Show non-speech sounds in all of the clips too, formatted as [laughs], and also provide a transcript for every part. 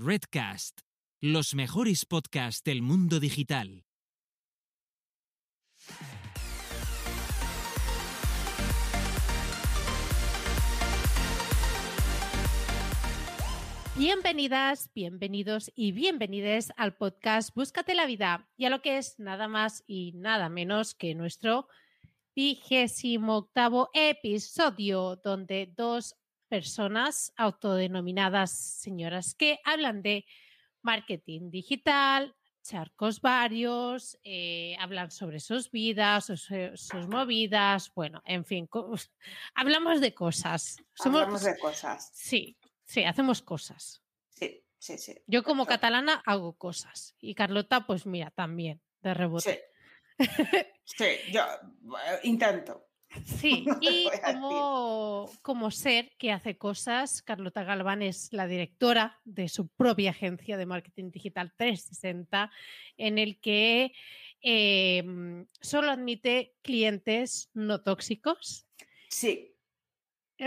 Redcast, los mejores podcasts del mundo digital. Bienvenidas, bienvenidos y bienvenides al podcast Búscate la vida y a lo que es nada más y nada menos que nuestro vigésimo octavo episodio, donde dos personas autodenominadas señoras que hablan de marketing digital, charcos varios, eh, hablan sobre sus vidas, sus, sus, movidas, bueno, en fin, [laughs] hablamos de cosas. Somos, hablamos de cosas. Sí, sí, hacemos cosas. Sí, sí, sí. Yo como catalana hago cosas y Carlota, pues mira, también, de rebote. Sí. Sí, yo eh, intento. Sí, [laughs] y como, como, ser que hace cosas, Carlota Galván es la directora de su propia agencia de marketing digital 360, en el que eh, solo admite clientes no tóxicos. Sí.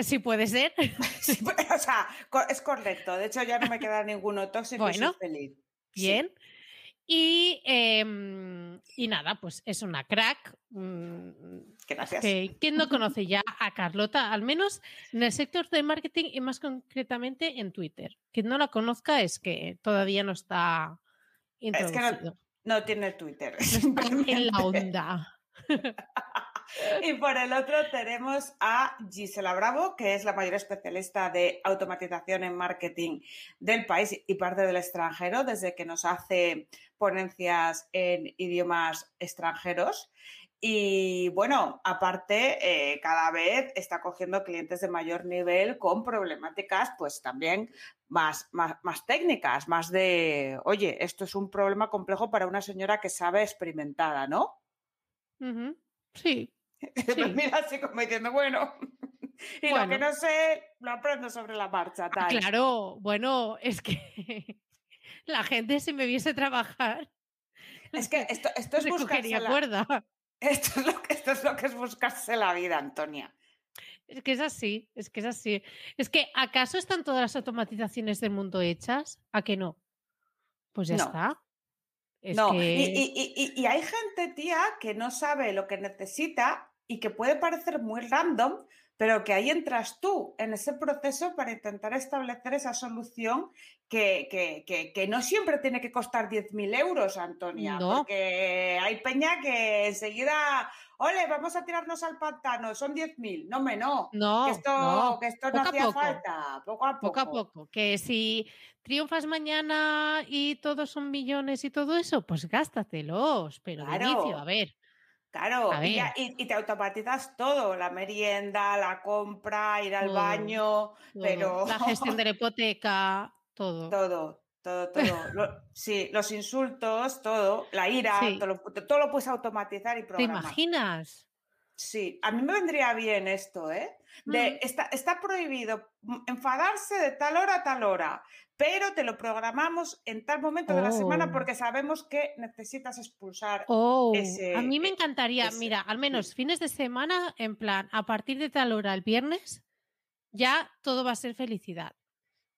Sí puede ser. [laughs] Sí, [laughs] o sea, es correcto. De hecho, ya no me queda ninguno tóxico bueno, y soy feliz. Bien. Sí. Y, eh, y, nada, pues es una crack. Gracias. Que, ¿Quién no [laughs] conoce ya a Carlota? Al menos en el sector de marketing y más concretamente en Twitter. Quien no la conozca es que todavía no está introducido. Es que no, no tiene Twitter. [laughs] No está en la onda. [laughs] [laughs] Y por el otro tenemos a Gisela Bravo, que es la mayor especialista de automatización en marketing del país y parte del extranjero, desde que nos hace ponencias en idiomas extranjeros. Y bueno, aparte, eh, cada vez está cogiendo clientes de mayor nivel con problemáticas, pues también más, más, más, técnicas, más de, oye, esto es un problema complejo para una señora que sabe experimentada, ¿no? Sí, [laughs] Sí. mira así como diciendo, bueno, [laughs] y bueno. lo que no sé, lo aprendo sobre la marcha. Tal. Claro, bueno, es que [laughs] la gente si me viese trabajar. Es que esto, esto es buscarse la... cuerda. Esto es, lo que, esto es lo que es buscarse la vida, Antonia. Es que es así, es que es así. Es que, ¿acaso están todas las automatizaciones del mundo hechas? ¿A que no? Pues ya no. está. Es no, que... y, y, y, y, hay gente, tía, que no sabe lo que necesita y que puede parecer muy random, pero que ahí entras tú en ese proceso para intentar establecer esa solución que, que, que, que no siempre tiene que costar 10.000 euros, Antonia, no. porque hay peña que enseguida, ole, vamos a tirarnos al pantano, son 10.000, no me no, no, que esto no, que esto no hacía falta, poco a poco. Poco a poco, que si triunfas mañana y todos son millones y todo eso, pues gástatelos, pero claro. de inicio, a ver. Claro, y, ya, y, y, te automatizas todo, la merienda, la compra, ir al todo, baño, todo. pero... La gestión de la hipoteca, [laughs] todo. Todo, todo, [laughs] todo. lo, sí, los insultos, todo, la ira, sí. todo, lo, todo, lo, puedes automatizar y programar. ¿Te imaginas? Sí, a mí me vendría bien esto, ¿eh? De, mm. está, está prohibido enfadarse de tal hora a tal hora, pero te lo programamos en tal momento oh. de la semana porque sabemos que necesitas expulsar oh. ese. A mí me encantaría, ese, mira, al menos sí. fines de semana, en plan, a partir de tal hora el viernes, ya todo va a ser felicidad.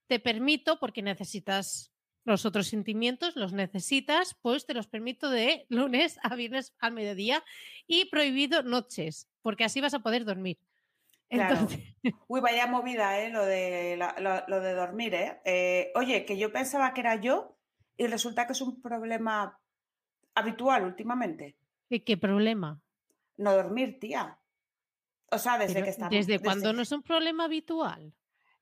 Te permito, porque necesitas los otros sentimientos, los necesitas, pues te los permito de lunes a viernes al mediodía y prohibido noches, porque así vas a poder dormir. Claro. Entonces... [laughs] Uy, vaya movida, ¿eh? Lo de, la, lo, lo, de dormir, ¿eh? ¿eh? Oye, que yo pensaba que era yo y resulta que es un problema habitual últimamente. ¿Qué, qué problema? No dormir, tía. O sea, desde pero, que estamos. ¿Desde, desde cuándo no es un problema habitual?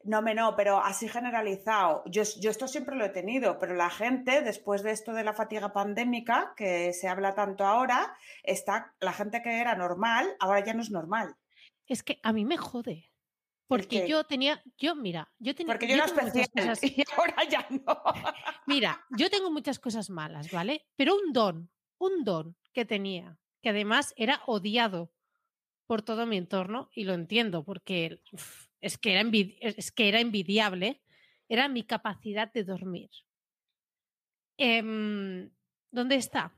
No, me no, pero así generalizado. Yo, yo, esto siempre lo he tenido, pero la gente, después de esto de la fatiga pandémica, que se habla tanto ahora, está la gente que era normal, ahora ya no es normal. Es que a mí me jode. Porque yo tenía, yo mira, yo tenía. Porque yo, yo era especial cosas, [laughs] y ahora ya no. [laughs] Mira, yo tengo muchas cosas malas, ¿vale? Pero un don, un don que tenía, que además era odiado por todo mi entorno, y lo entiendo, porque uf, es, que era es que era envidiable, era mi capacidad de dormir. Eh, ¿Dónde está?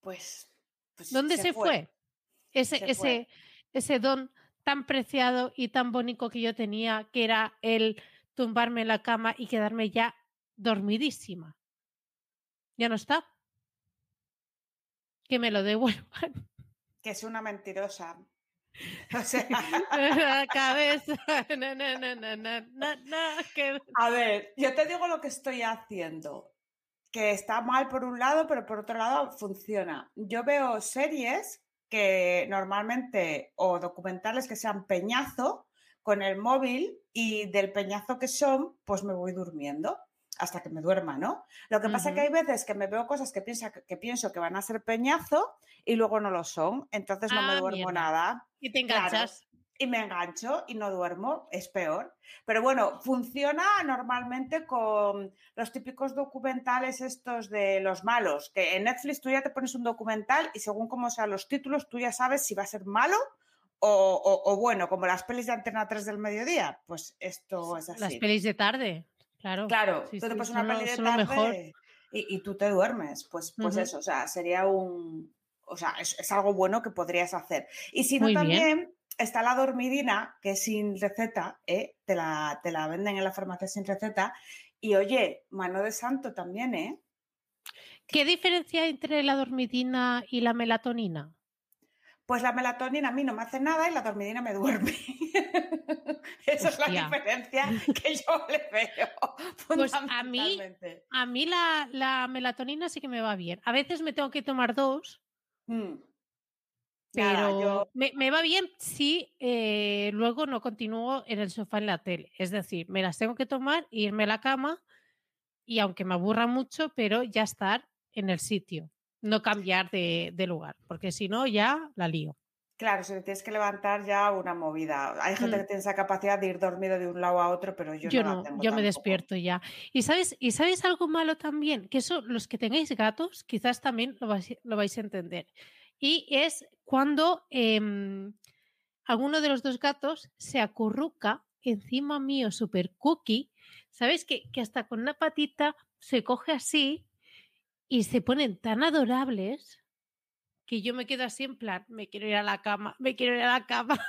Pues. pues ¿Dónde se, se fue? fue? Ese, se ese, fue ese don tan preciado y tan bonito que yo tenía, que era el tumbarme en la cama y quedarme ya dormidísima. Ya no está. Que me lo devuelvan. Que es una mentirosa. [laughs] O sea, la [laughs] cabeza. [laughs] Que- a ver, yo te digo lo que estoy haciendo. Que está mal por un lado, pero por otro lado funciona. Yo veo series que normalmente, o documentales que sean peñazo, con el móvil y del peñazo que son, pues me voy durmiendo hasta que me duerma, ¿no? Lo que pasa es que hay veces que me veo cosas que, piensa, que pienso que van a ser peñazo y luego no lo son, entonces no me Ah, duermo mierda. nada Y te enganchas. Y me engancho y no duermo, es peor. Pero bueno, funciona normalmente con los típicos documentales estos de los malos, que en Netflix tú ya te pones un documental y según cómo sean los títulos, tú ya sabes si va a ser malo o, o- o bueno, como las pelis de Antena 3 del mediodía. Pues esto es así. Las pelis de tarde. Claro. Claro, Sí, tú te sí, pones una peli de mejor. tarde y, y tú te duermes. Pues, pues eso, o sea, sería un... O sea, es, es algo bueno que podrías hacer. Y si no, bien. Está la dormidina, que es sin receta, ¿eh? te, la, te la venden en la farmacia sin receta. Y oye, mano de santo también, ¿eh? ¿Qué diferencia hay entre la dormidina y la melatonina? Pues la melatonina a mí no me hace nada y la dormidina me duerme. [laughs] Esa es la diferencia que yo le veo. Pues a mí-. A mí la, la melatonina sí que me va bien. A veces me tengo que tomar dos, Mm. Pero Nada, yo- me, me va bien si eh, luego no continúo en el sofá en la tele. Es decir, me las tengo que tomar, irme a la cama y aunque me aburra mucho, pero ya estar en el sitio, no cambiar de, de lugar, porque si no ya la lío. Claro, si te tienes que levantar ya una movida. Hay gente Mm. que tiene esa capacidad de ir dormido de un lado a otro, pero yo, Yo no, la tengo yo me despierto ya. ¿Y sabes, ¿Y sabes algo malo también? Que eso, los que tengáis gatos, quizás también lo vais, lo vais a entender. Y es cuando em, alguno de los dos gatos se acurruca encima mío, super cookie. ¿Sabes? Que, que hasta con una patita se coge así y se ponen tan adorables que yo me quedo así en plan, me quiero ir a la cama, me quiero ir a la cama.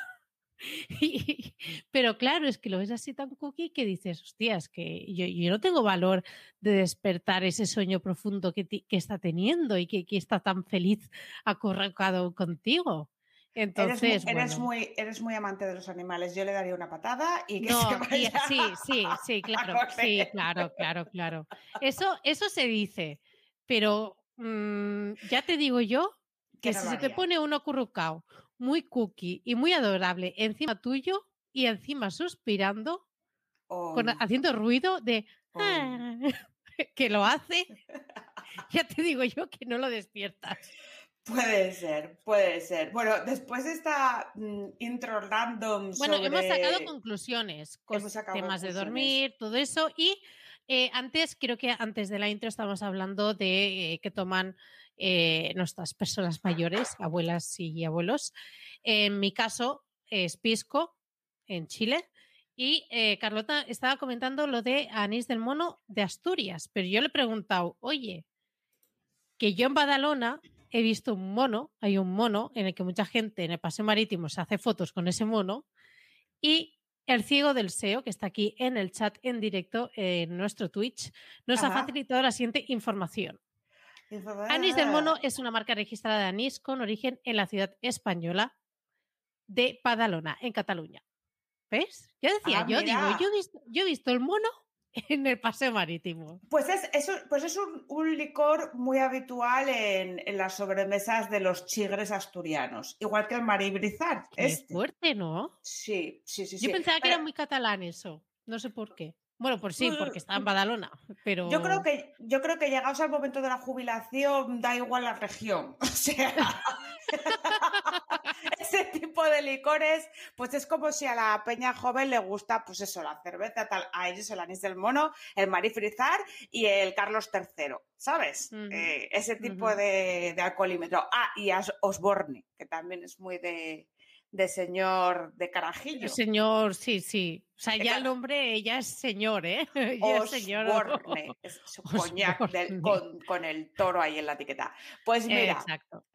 [laughs] Y- pero claro, es que lo ves así tan cookie que dices, hostia, es que yo, yo no tengo valor de despertar ese sueño profundo que, está teniendo y que, que está tan feliz acurrucado contigo. Eres, muy, Entonces, eres, muy, eres muy amante de los animales. Yo le daría una patada y que No, se [laughs] y- vaya. sí, sí, sí, [laughs] claro, sí, claro, claro, claro. Eso, eso se dice, pero mm, ya te digo yo Que que no si se te pone uno acurrucado, muy cookie y muy adorable encima tuyo y encima suspirando, con- Oh, haciendo ruido de oh. "Ah", [laughs] que lo hace, [laughs] ya te digo yo que no lo despiertas. Puede ser, puede ser. Bueno, después de esta mm, intro random Bueno, hemos sacado conclusiones, sacado temas de dormir, todo eso. Y eh, antes, creo que antes de la intro estábamos hablando de eh, que toman eh, nuestras personas mayores, abuelas y abuelos. En mi caso es pisco en Chile. Y eh, Carlota estaba comentando lo de anís del mono de Asturias, pero yo le he preguntado, oye, que yo en Badalona he visto un mono, hay un mono en el que mucha gente en el paseo marítimo se hace fotos con ese mono y el ciego del SEO, que está aquí en el chat en directo en nuestro Twitch, nos ha facilitado la siguiente información. Anís del Mono es una marca registrada de anís con origen en la ciudad española de Badalona, en Cataluña. ¿Ves? Yo decía, Ah, yo digo, yo he, visto, yo he visto el mono [laughs] en el paseo marítimo. Pues es, es un- pues es un, un licor muy habitual en, en las sobremesas de los chigres asturianos, igual que el maribrizar. Qué Este. fuerte, ¿no? Sí, sí, sí. sí. Yo pensaba que era muy catalán eso. No sé por qué. Bueno, pues sí, porque está en Badalona. Pero Yo creo que, yo creo que llegados al momento de la jubilación, da igual la región. [laughs] O sea, [laughs] ese tipo de licores, pues es como si a la peña joven le gusta, pues eso, la cerveza, tal, a ellos el anís del mono, el marifrizar y el Carlos III, ¿sabes? Eh, ese tipo de, de alcoholímetro. Ah, y As- Osborne, que también es muy de, de señor de carajillo. Señor, sí, sí. O sea, ya el hombre, ella es señor, ¿eh? [laughs] Ya es señor. Es su [laughs] coñac del- con, con el toro ahí en la etiqueta. Pues mira, Exacto.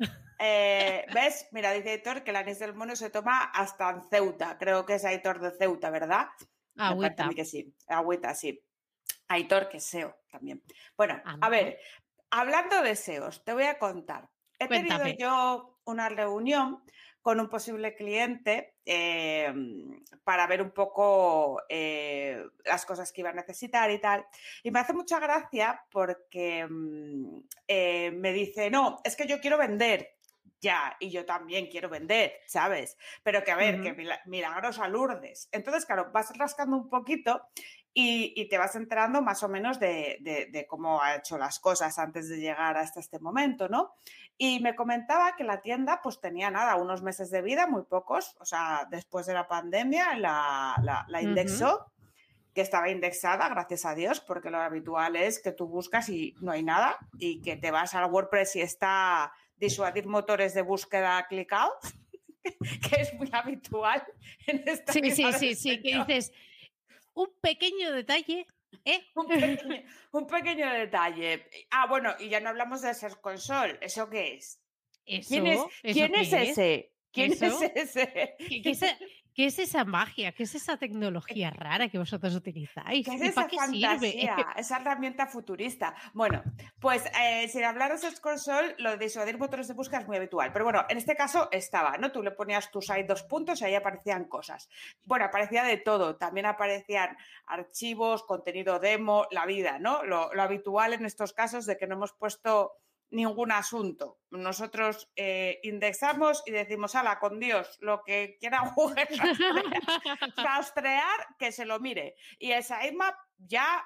eh, ¿ves? Mira, dice Aitor que el anís del mono se toma hasta en Ceuta. Creo que es Aitor de Ceuta, ¿verdad? Agüita. que sí. Agüita, sí. Aitor, que es SEO también. Bueno, Ah, a ver, hablando de SEOs, te voy a contar. He Cuéntame. tenido yo una reunión con un posible cliente eh, para ver un poco eh, las cosas que iba a necesitar y tal. Y me hace mucha gracia porque mm, eh, me dice, no, es que yo quiero vender. Ya, y yo también quiero vender, ¿sabes? Pero que a ver, que Ujú. mila- milagros a Lourdes. Entonces, claro, vas rascando un poquito y, y te vas enterando más o menos de, de- de cómo ha hecho las cosas antes de llegar hasta este momento, ¿no? Y me comentaba que la tienda pues tenía nada, unos meses de vida, muy pocos, o sea, después de la pandemia la, la- indexó, que estaba indexada, gracias a Dios, porque lo habitual es que tú buscas y no hay nada y que te vas al WordPress y está disuadir motores de búsqueda clicado, [laughs] que es muy habitual en esta Sí, sí, sí, sí, que dices, un pequeño detalle, ¿eh? Un pequeño, un pequeño detalle. Ah, bueno, y ya no hablamos de Search Console. ¿Eso qué es? Eso, ¿Quién es, ¿eso ¿quién es ese? ¿Quién ¿Eso? es ese? ¿Qué, qué es, [laughs] e- qué es esa magia? ¿Qué es esa tecnología rara que vosotros utilizáis? ¿Qué es ¿Y esa qué sirve? fantasía? Esa herramienta futurista. Bueno, pues eh, sin hablar de Console, lo de disuadir motores de búsqueda es muy habitual. Pero bueno, en este caso estaba, ¿no? Tú le ponías tu site dos puntos y ahí aparecían cosas. Bueno, aparecía de todo. También aparecían archivos, contenido demo, la vida, ¿no? Lo, lo habitual en estos casos de que no hemos puesto ningún asunto. Nosotros eh, indexamos y decimos, ala, con Dios, lo que quiera [laughs] Google rastrear, rastrear, que se lo mire. Y el sitemap ya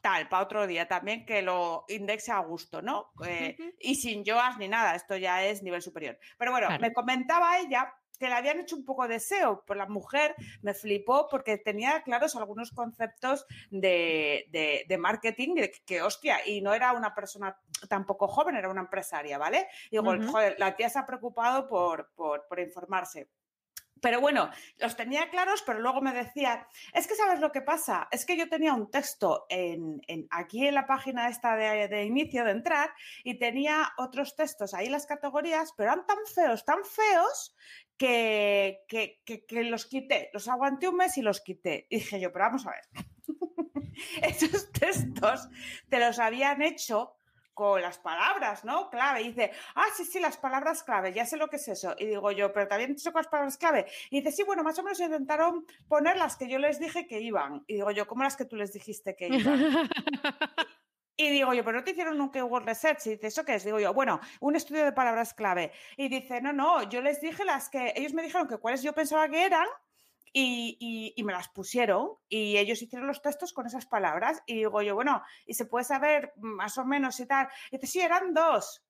tal, para otro día también que lo indexe a gusto, ¿no? Eh, y sin yoas ni nada, esto ya es nivel superior. Pero bueno, Claro. me comentaba ella que le habían hecho un poco de SEO, pues la mujer me flipó porque tenía claros algunos conceptos de, de- de marketing que, que, hostia, y no era una persona tampoco joven, era una empresaria, ¿vale? Y digo, joder, la tía se ha preocupado por, por, por informarse. Pero bueno, los tenía claros, pero luego me decía, es que sabes lo que pasa, es que yo tenía un texto en, en- aquí en la página esta de, de inicio de entrar y tenía otros textos ahí las categorías, pero eran tan feos, tan feos que, que, que- que los quité, los aguanté un mes y los quité. Y dije yo, pero vamos a ver, [laughs] esos textos te los habían hecho con las palabras, ¿no? Clave. Y dice, ah, sí, sí, las palabras clave, ya sé lo que es eso. Y digo yo, pero habían dicho con las palabras clave. Y dice, sí, bueno, más o menos intentaron poner las que yo les dije que iban. Y digo yo, ¿cómo las que tú les dijiste que iban? [laughs] Y digo yo, pero no te hicieron nunca Google Research. Y dice, ¿eso qué es? Digo yo, bueno, un estudio de palabras clave. Y dice, no, no, yo les dije las que, ellos me dijeron que cuáles yo pensaba que eran y, y- y me las pusieron y ellos hicieron los textos con esas palabras. Y digo yo, bueno, y se puede saber más o menos y tal. Y dice, sí, eran dos.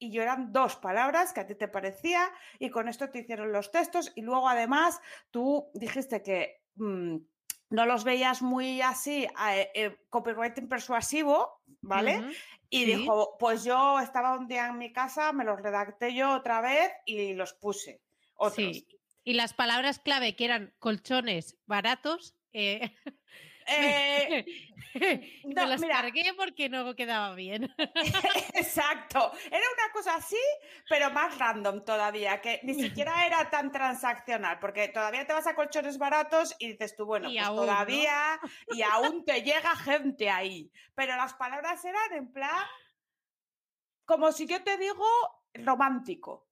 Y yo eran dos palabras que a ti te parecía y con esto te hicieron los textos y luego además tú dijiste que mm, no los veías muy así, eh, eh, copywriting persuasivo, ¿vale? Y Sí. dijo, pues yo estaba un día en mi casa, me los redacté yo otra vez y los puse. Otros. Sí. Y las palabras clave que eran colchones baratos, eh, [laughs] Eh, [laughs] me no, las mira. cargué porque no quedaba bien. [laughs] exacto. Era una cosa así, pero más random todavía, que ni [laughs] siquiera era tan transaccional, porque todavía te vas a colchones baratos y dices tú, bueno, Y pues aún, ¿no? todavía y aún te llega gente ahí. Pero las palabras eran en plan, como si yo te digo, romántico.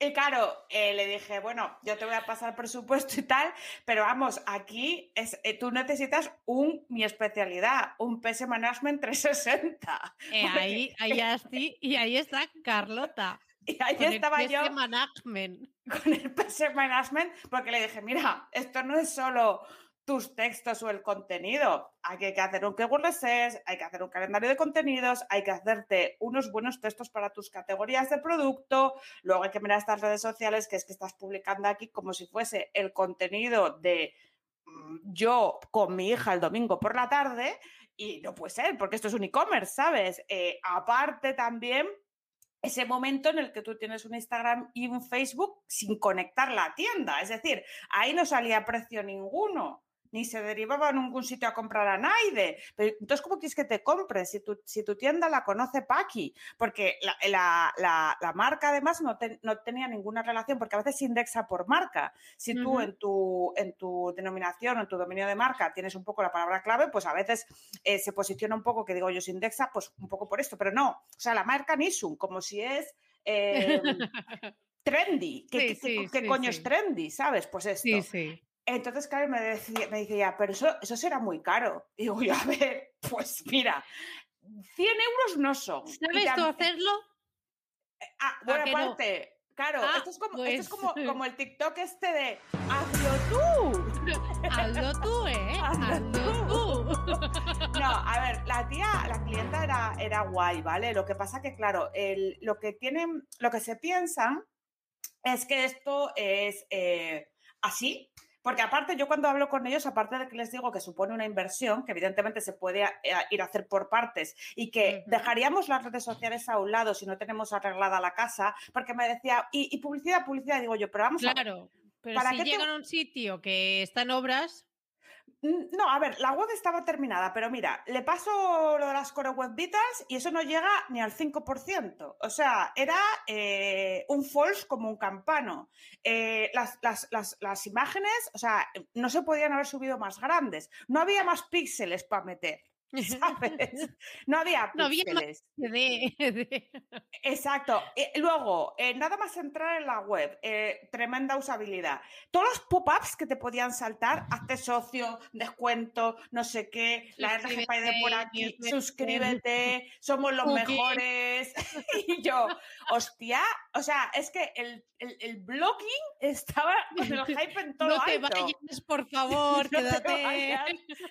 Y claro, eh, le dije, bueno, yo te voy a pasar presupuesto y tal, pero vamos, aquí es, eh, tú necesitas un, mi especialidad, un PS Management 360. [laughs] Eh, ahí, ahí así, y ahí está Carlota. [laughs] Y ahí con el estaba PS yo Management. con el PS Management porque le dije, mira, esto no es solo tus textos o el contenido. Hay que hacer un hay que hacer un calendario de contenidos, hay que hacerte unos buenos textos para tus categorías de producto, luego hay que mirar estas redes sociales que es que estás publicando aquí como si fuese el contenido de mm, yo con mi hija el domingo por la tarde y no puede ser porque esto es un e-commerce, ¿sabes? Eh, aparte también ese momento en el que tú tienes un Instagram y un Facebook sin conectar la tienda. Es decir, ahí no salía precio ninguno. Ni se derivaba a ningún sitio a comprar a nadie. Pero, entonces, ¿cómo quieres que te compre si tu, si tu tienda la conoce Paki? Porque la, marca además no, no, tenía ninguna relación, porque a veces se indexa por marca. Si tú en, tu, en tu denominación o en tu dominio de marca tienes un poco la palabra clave, pues a veces eh, se posiciona un poco, que digo yo, se indexa, pues un poco por esto, pero no. O sea, la marca Nisum, como si es... Em, [laughs] trendy. ¿Qué, coño es trendy? ¿Sabes? Pues esto. Entonces, claro, me decía, me decía, pero eso, eso será muy caro. Y digo, a ver, [laughs] pues mira, 100 euros no son. ¿Sabes tú hacerlo? Eh, ah, bueno, aparte, claro, ah, esto es, como, esto es como, pues como, el TikTok este de hazlo tú. [laughs] hazlo tú, ¿eh? [laughs] Hazlo, tú. No, a ver, la tía, la clienta era, era guay, ¿vale? Lo que pasa que, claro, el, lo que tienen, lo que se piensan es que esto es eh, así, porque aparte, yo cuando hablo con ellos, aparte de que les digo que supone una inversión, que evidentemente se puede eh, ir a hacer por partes y que dejaríamos las redes sociales a un lado si no tenemos arreglada la casa, porque me decía, y, publicidad, publicidad, digo yo, pero vamos a Claro, pero si llegan a un sitio que está en obras, no, a ver, la web estaba terminada, pero mira, le paso lo de las Core Web Vitals y eso no llega ni al 5%. O sea, era eh, un false como un campano. Eh, las, las, imágenes, o sea, no se podían haber subido más grandes. No había más píxeles para meter. [laughs] ¿Sabes? No había no [laughs] Exacto. luego, eh, nada más entrar en la web, eh, tremenda usabilidad. Todos los pop-ups que te podían saltar, hazte socio, descuento, no sé qué, la RGP de por aquí, suscríbete, somos los mejores. [laughs] y yo, hostia, o sea, es que el, el, blogging estaba con el hype en todo No te vayas, por favor, quédate.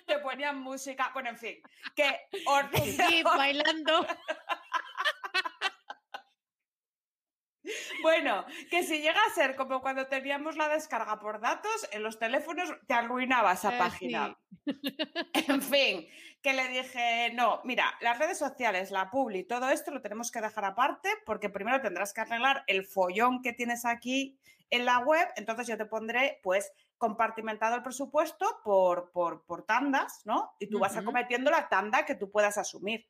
te ponían música, bueno, en fin que [laughs] bailando. Bueno, que si llega a ser como cuando teníamos la descarga por datos, en los teléfonos te arruinaba esa eh, página. En [laughs] fin, que le dije, no, mira, las redes sociales, la publi, todo esto lo tenemos que dejar aparte porque primero tendrás que arreglar el follón que tienes aquí en la web, entonces yo te pondré pues compartimentado el presupuesto por, por, tandas, ¿no? Y tú vas acometiendo la tanda que tú puedas asumir.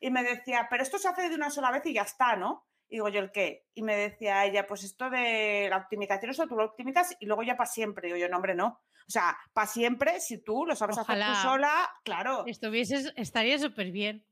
Y me decía, pero esto se hace de una sola vez y ya está, ¿no? Y digo yo, ¿el qué? Y me decía ella, pues esto de la optimización, eso tú lo optimizas y luego ya para siempre. Y digo yo, no, hombre, no. O sea, para siempre, si tú lo sabes hacer tú sola, claro. Estuvieses, estaría súper bien.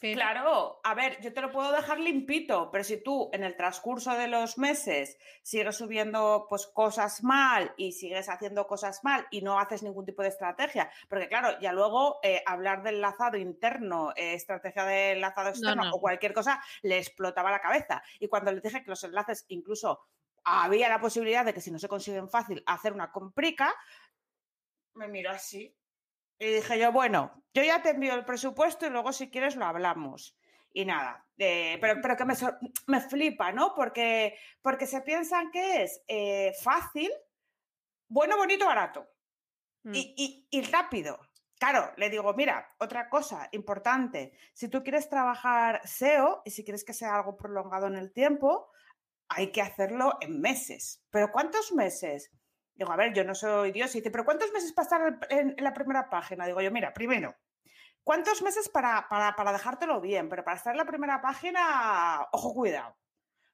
Claro, a ver, yo te lo puedo dejar limpito, pero si tú en el transcurso de los meses sigues subiendo pues cosas mal y sigues haciendo cosas mal y no haces ningún tipo de estrategia, porque claro, ya luego eh, hablar del enlazado interno, eh, estrategia de enlazado externo o cualquier cosa, le explotaba la cabeza. Y cuando le dije que los enlaces incluso había la posibilidad de que si no se consiguen fácil hacer una comprica, me miró así y dije yo, bueno, yo ya te envío el presupuesto y luego si quieres lo hablamos. Y nada, eh, pero, pero que me, me, flipa, ¿no? Porque, porque se piensan que es eh, fácil, bueno, bonito, barato mm. y, y, y rápido. Claro, le digo, mira, otra cosa importante, si tú quieres trabajar SEO y si quieres que sea algo prolongado en el tiempo, hay que hacerlo en meses. ¿Pero cuántos meses? Digo, a ver, yo no soy Dios. Y dice, ¿pero cuántos meses para estar en, la primera página? Digo yo, mira, primero, ¿cuántos meses para, para, dejártelo bien? Pero para estar en la primera página, ojo, cuidado.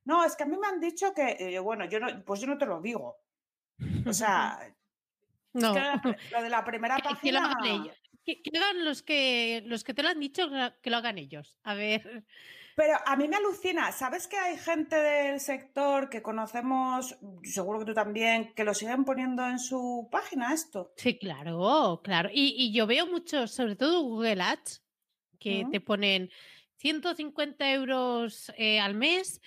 No, es que a mí me han dicho que, bueno, yo no, pues yo no te lo digo. O sea, [laughs] no. [laughs] lo de la primera página. Que lo hagan ellos. Que, que, hagan los que, los que te lo han dicho, que lo hagan ellos. A ver. Pero a mí me alucina, ¿sabes que hay gente del sector que conocemos, seguro que tú también, que lo siguen poniendo en su página esto? Sí, claro, claro. Y, yo veo mucho, sobre todo Google Ads, que te ponen 150 euros eh, al mes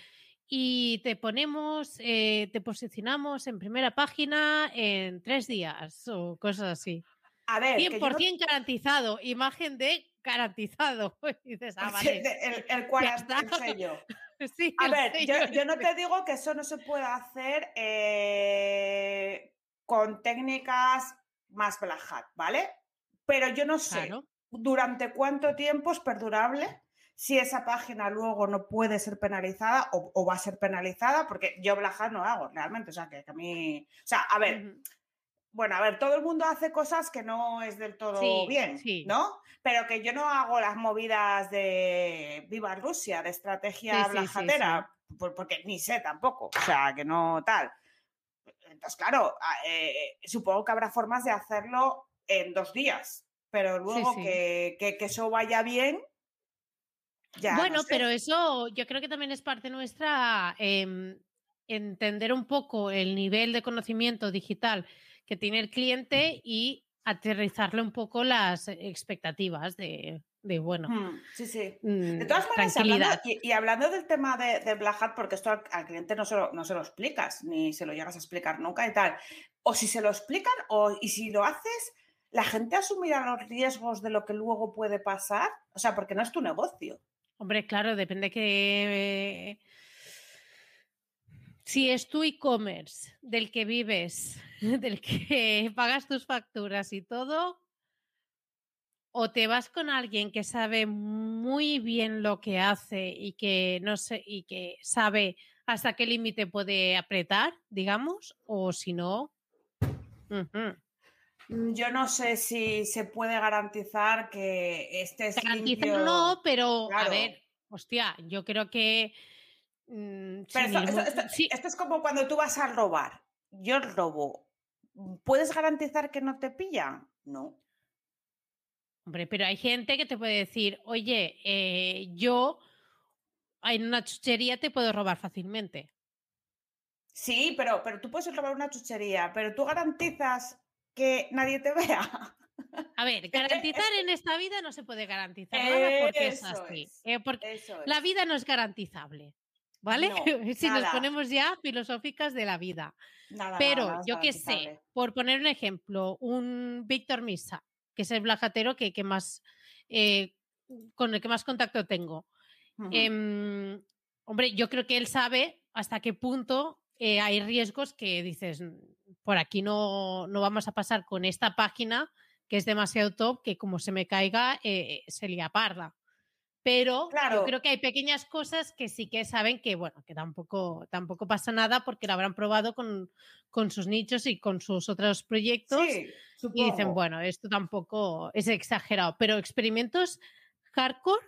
y te ponemos, eh, te posicionamos en primera página en tres días o cosas así. A ver, 100% garantizado, imagen de garantizado. [laughs] dices, ah, [laughs] vale. El, el, cual el sello. [laughs] Sí, a ver, yo, no te digo que eso no se puede hacer eh, con técnicas más black hat, ¿vale? Pero yo no sé durante cuánto tiempo es perdurable si esa página luego no puede ser penalizada o, va a ser penalizada, porque yo black hat no hago realmente, o sea, que, a mí... O sea, a ver, bueno, a ver, todo el mundo hace cosas que no es del todo bien, ¿no? Pero que yo no hago las movidas de Viva Rusia, de estrategia blajatera, porque ni sé tampoco, o sea, que no tal. Entonces, claro, eh, supongo que habrá formas de hacerlo en dos días, pero luego que, que, eso vaya bien, ya. Bueno, pero eso yo creo que también es parte nuestra em, entender un poco el nivel de conocimiento digital que tiene el cliente y aterrizarle un poco las expectativas de, bueno. Hmm, sí, sí. De mm, todas maneras, y, hablando del tema de, de Black Hat, porque esto al, cliente no se, lo, no se lo explicas, ni se lo llegas a explicar nunca y tal. O si se lo explican, o, y si lo haces, la gente asumirá los riesgos de lo que luego puede pasar. O sea, porque no es tu negocio. Hombre, claro, depende que. Si es tu e-commerce del que vives, [laughs] del que pagas tus facturas y todo, o te vas con alguien que sabe muy bien lo que hace y que no sé y que sabe hasta qué límite puede apretar, digamos, o si no. Mm, yo no sé si se puede garantizar que estés Garantizar no, pero a ver, hostia, yo creo que Mm, Pero esto, es como cuando tú vas a robar. Yo robo. ¿Puedes garantizar que no te pillan? No. Hombre, pero hay gente que te puede decir, oye, eh, yo en una chuchería te puedo robar fácilmente. Sí, pero, pero tú puedes robar una chuchería, pero tú garantizas que nadie te vea. A ver, [laughs] garantizar en esta vida no se puede garantizar nada porque es así. Eh, porque la vida no es garantizable. ¿Vale? [laughs] si nos ponemos ya filosóficas de la vida. Pero yo qué sé, por poner un ejemplo, un Víctor Misa, que es el blajatero que, más, eh, con el que más contacto tengo. Em, hombre, yo creo que él sabe hasta qué punto eh, hay riesgos que dices, por aquí no, no, vamos a pasar con esta página que es demasiado top, que como se me caiga, eh, se lía parda. Pero yo creo que hay pequeñas cosas que sí que saben que, bueno, que tampoco, tampoco pasa nada porque lo habrán probado con, con sus nichos y con sus otros proyectos. y dicen, bueno, esto tampoco es exagerado. Pero experimentos hardcore,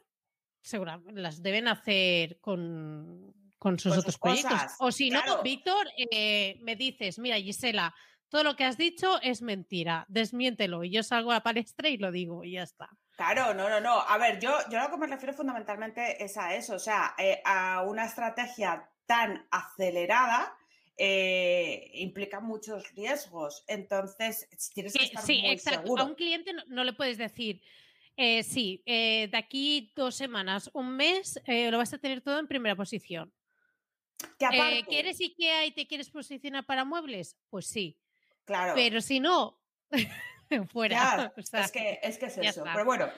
seguramente las deben hacer con, con sus otros proyectos. O si no, Víctor, eh, me dices, mira, Gisela, todo lo que has dicho es mentira, desmiéntelo. Y yo salgo a la palestra y lo digo y ya está. Claro, no, no, no. A ver, yo, yo lo que me refiero fundamentalmente es a eso, o sea, eh, a una estrategia tan acelerada. Eh, implica muchos riesgos. Entonces, tienes que estar sí, exacto. A un cliente no, le puedes decir, eh, sí, de aquí dos semanas, un mes, lo vas a tener todo en primera posición. ¿Quieres IKEA y te quieres posicionar para muebles? Pues sí. Claro. Pero si no, [laughs] [laughs] fuera. es, que, es que es eso. Pero bueno,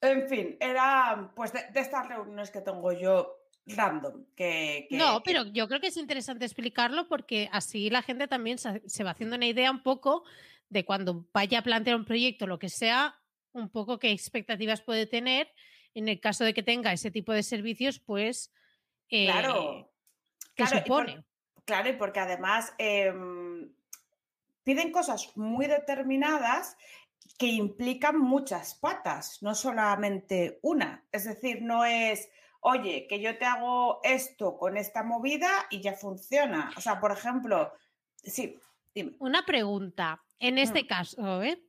en fin, era pues de, estas reuniones que tengo yo random. Que, no, pero yo creo que es interesante explicarlo porque así la gente también se, va haciendo una idea un poco de cuando vaya a plantear un proyecto, lo que sea, un poco qué expectativas puede tener. En el caso de que tenga ese tipo de servicios, pues. claro. Eh, ¿Qué supone? claro, y porque además. Eh, piden cosas muy determinadas que implican muchas patas, no solamente una. Es decir, no es, oye, que yo te hago esto con esta movida y ya funciona. O sea, por ejemplo, sí, dime. Una pregunta, en este caso, ¿eh?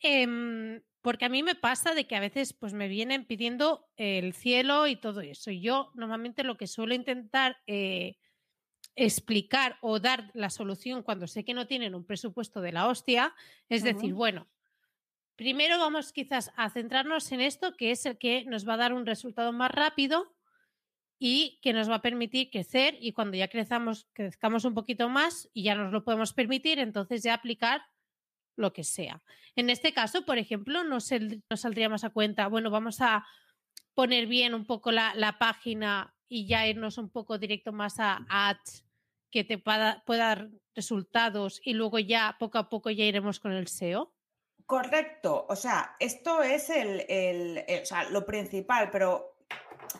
Em, porque a mí me pasa de que a veces pues me vienen pidiendo el cielo y todo eso. Y yo normalmente lo que suelo intentar eh, explicar o dar la solución cuando sé que no tienen un presupuesto de la hostia, es decir, bueno, primero vamos quizás a centrarnos en esto, que es el que nos va a dar un resultado más rápido y que nos va a permitir crecer y cuando ya crezamos, crezcamos un poquito más y ya nos lo podemos permitir, entonces ya aplicar lo que sea. En este caso, por ejemplo, nos, saldría más a cuenta, bueno, vamos a poner bien un poco la, la página y ya irnos un poco directo más a ads que te pueda, dar resultados y luego ya poco a poco ya iremos con el SEO? Correcto, o sea, esto es el, o sea, lo principal, pero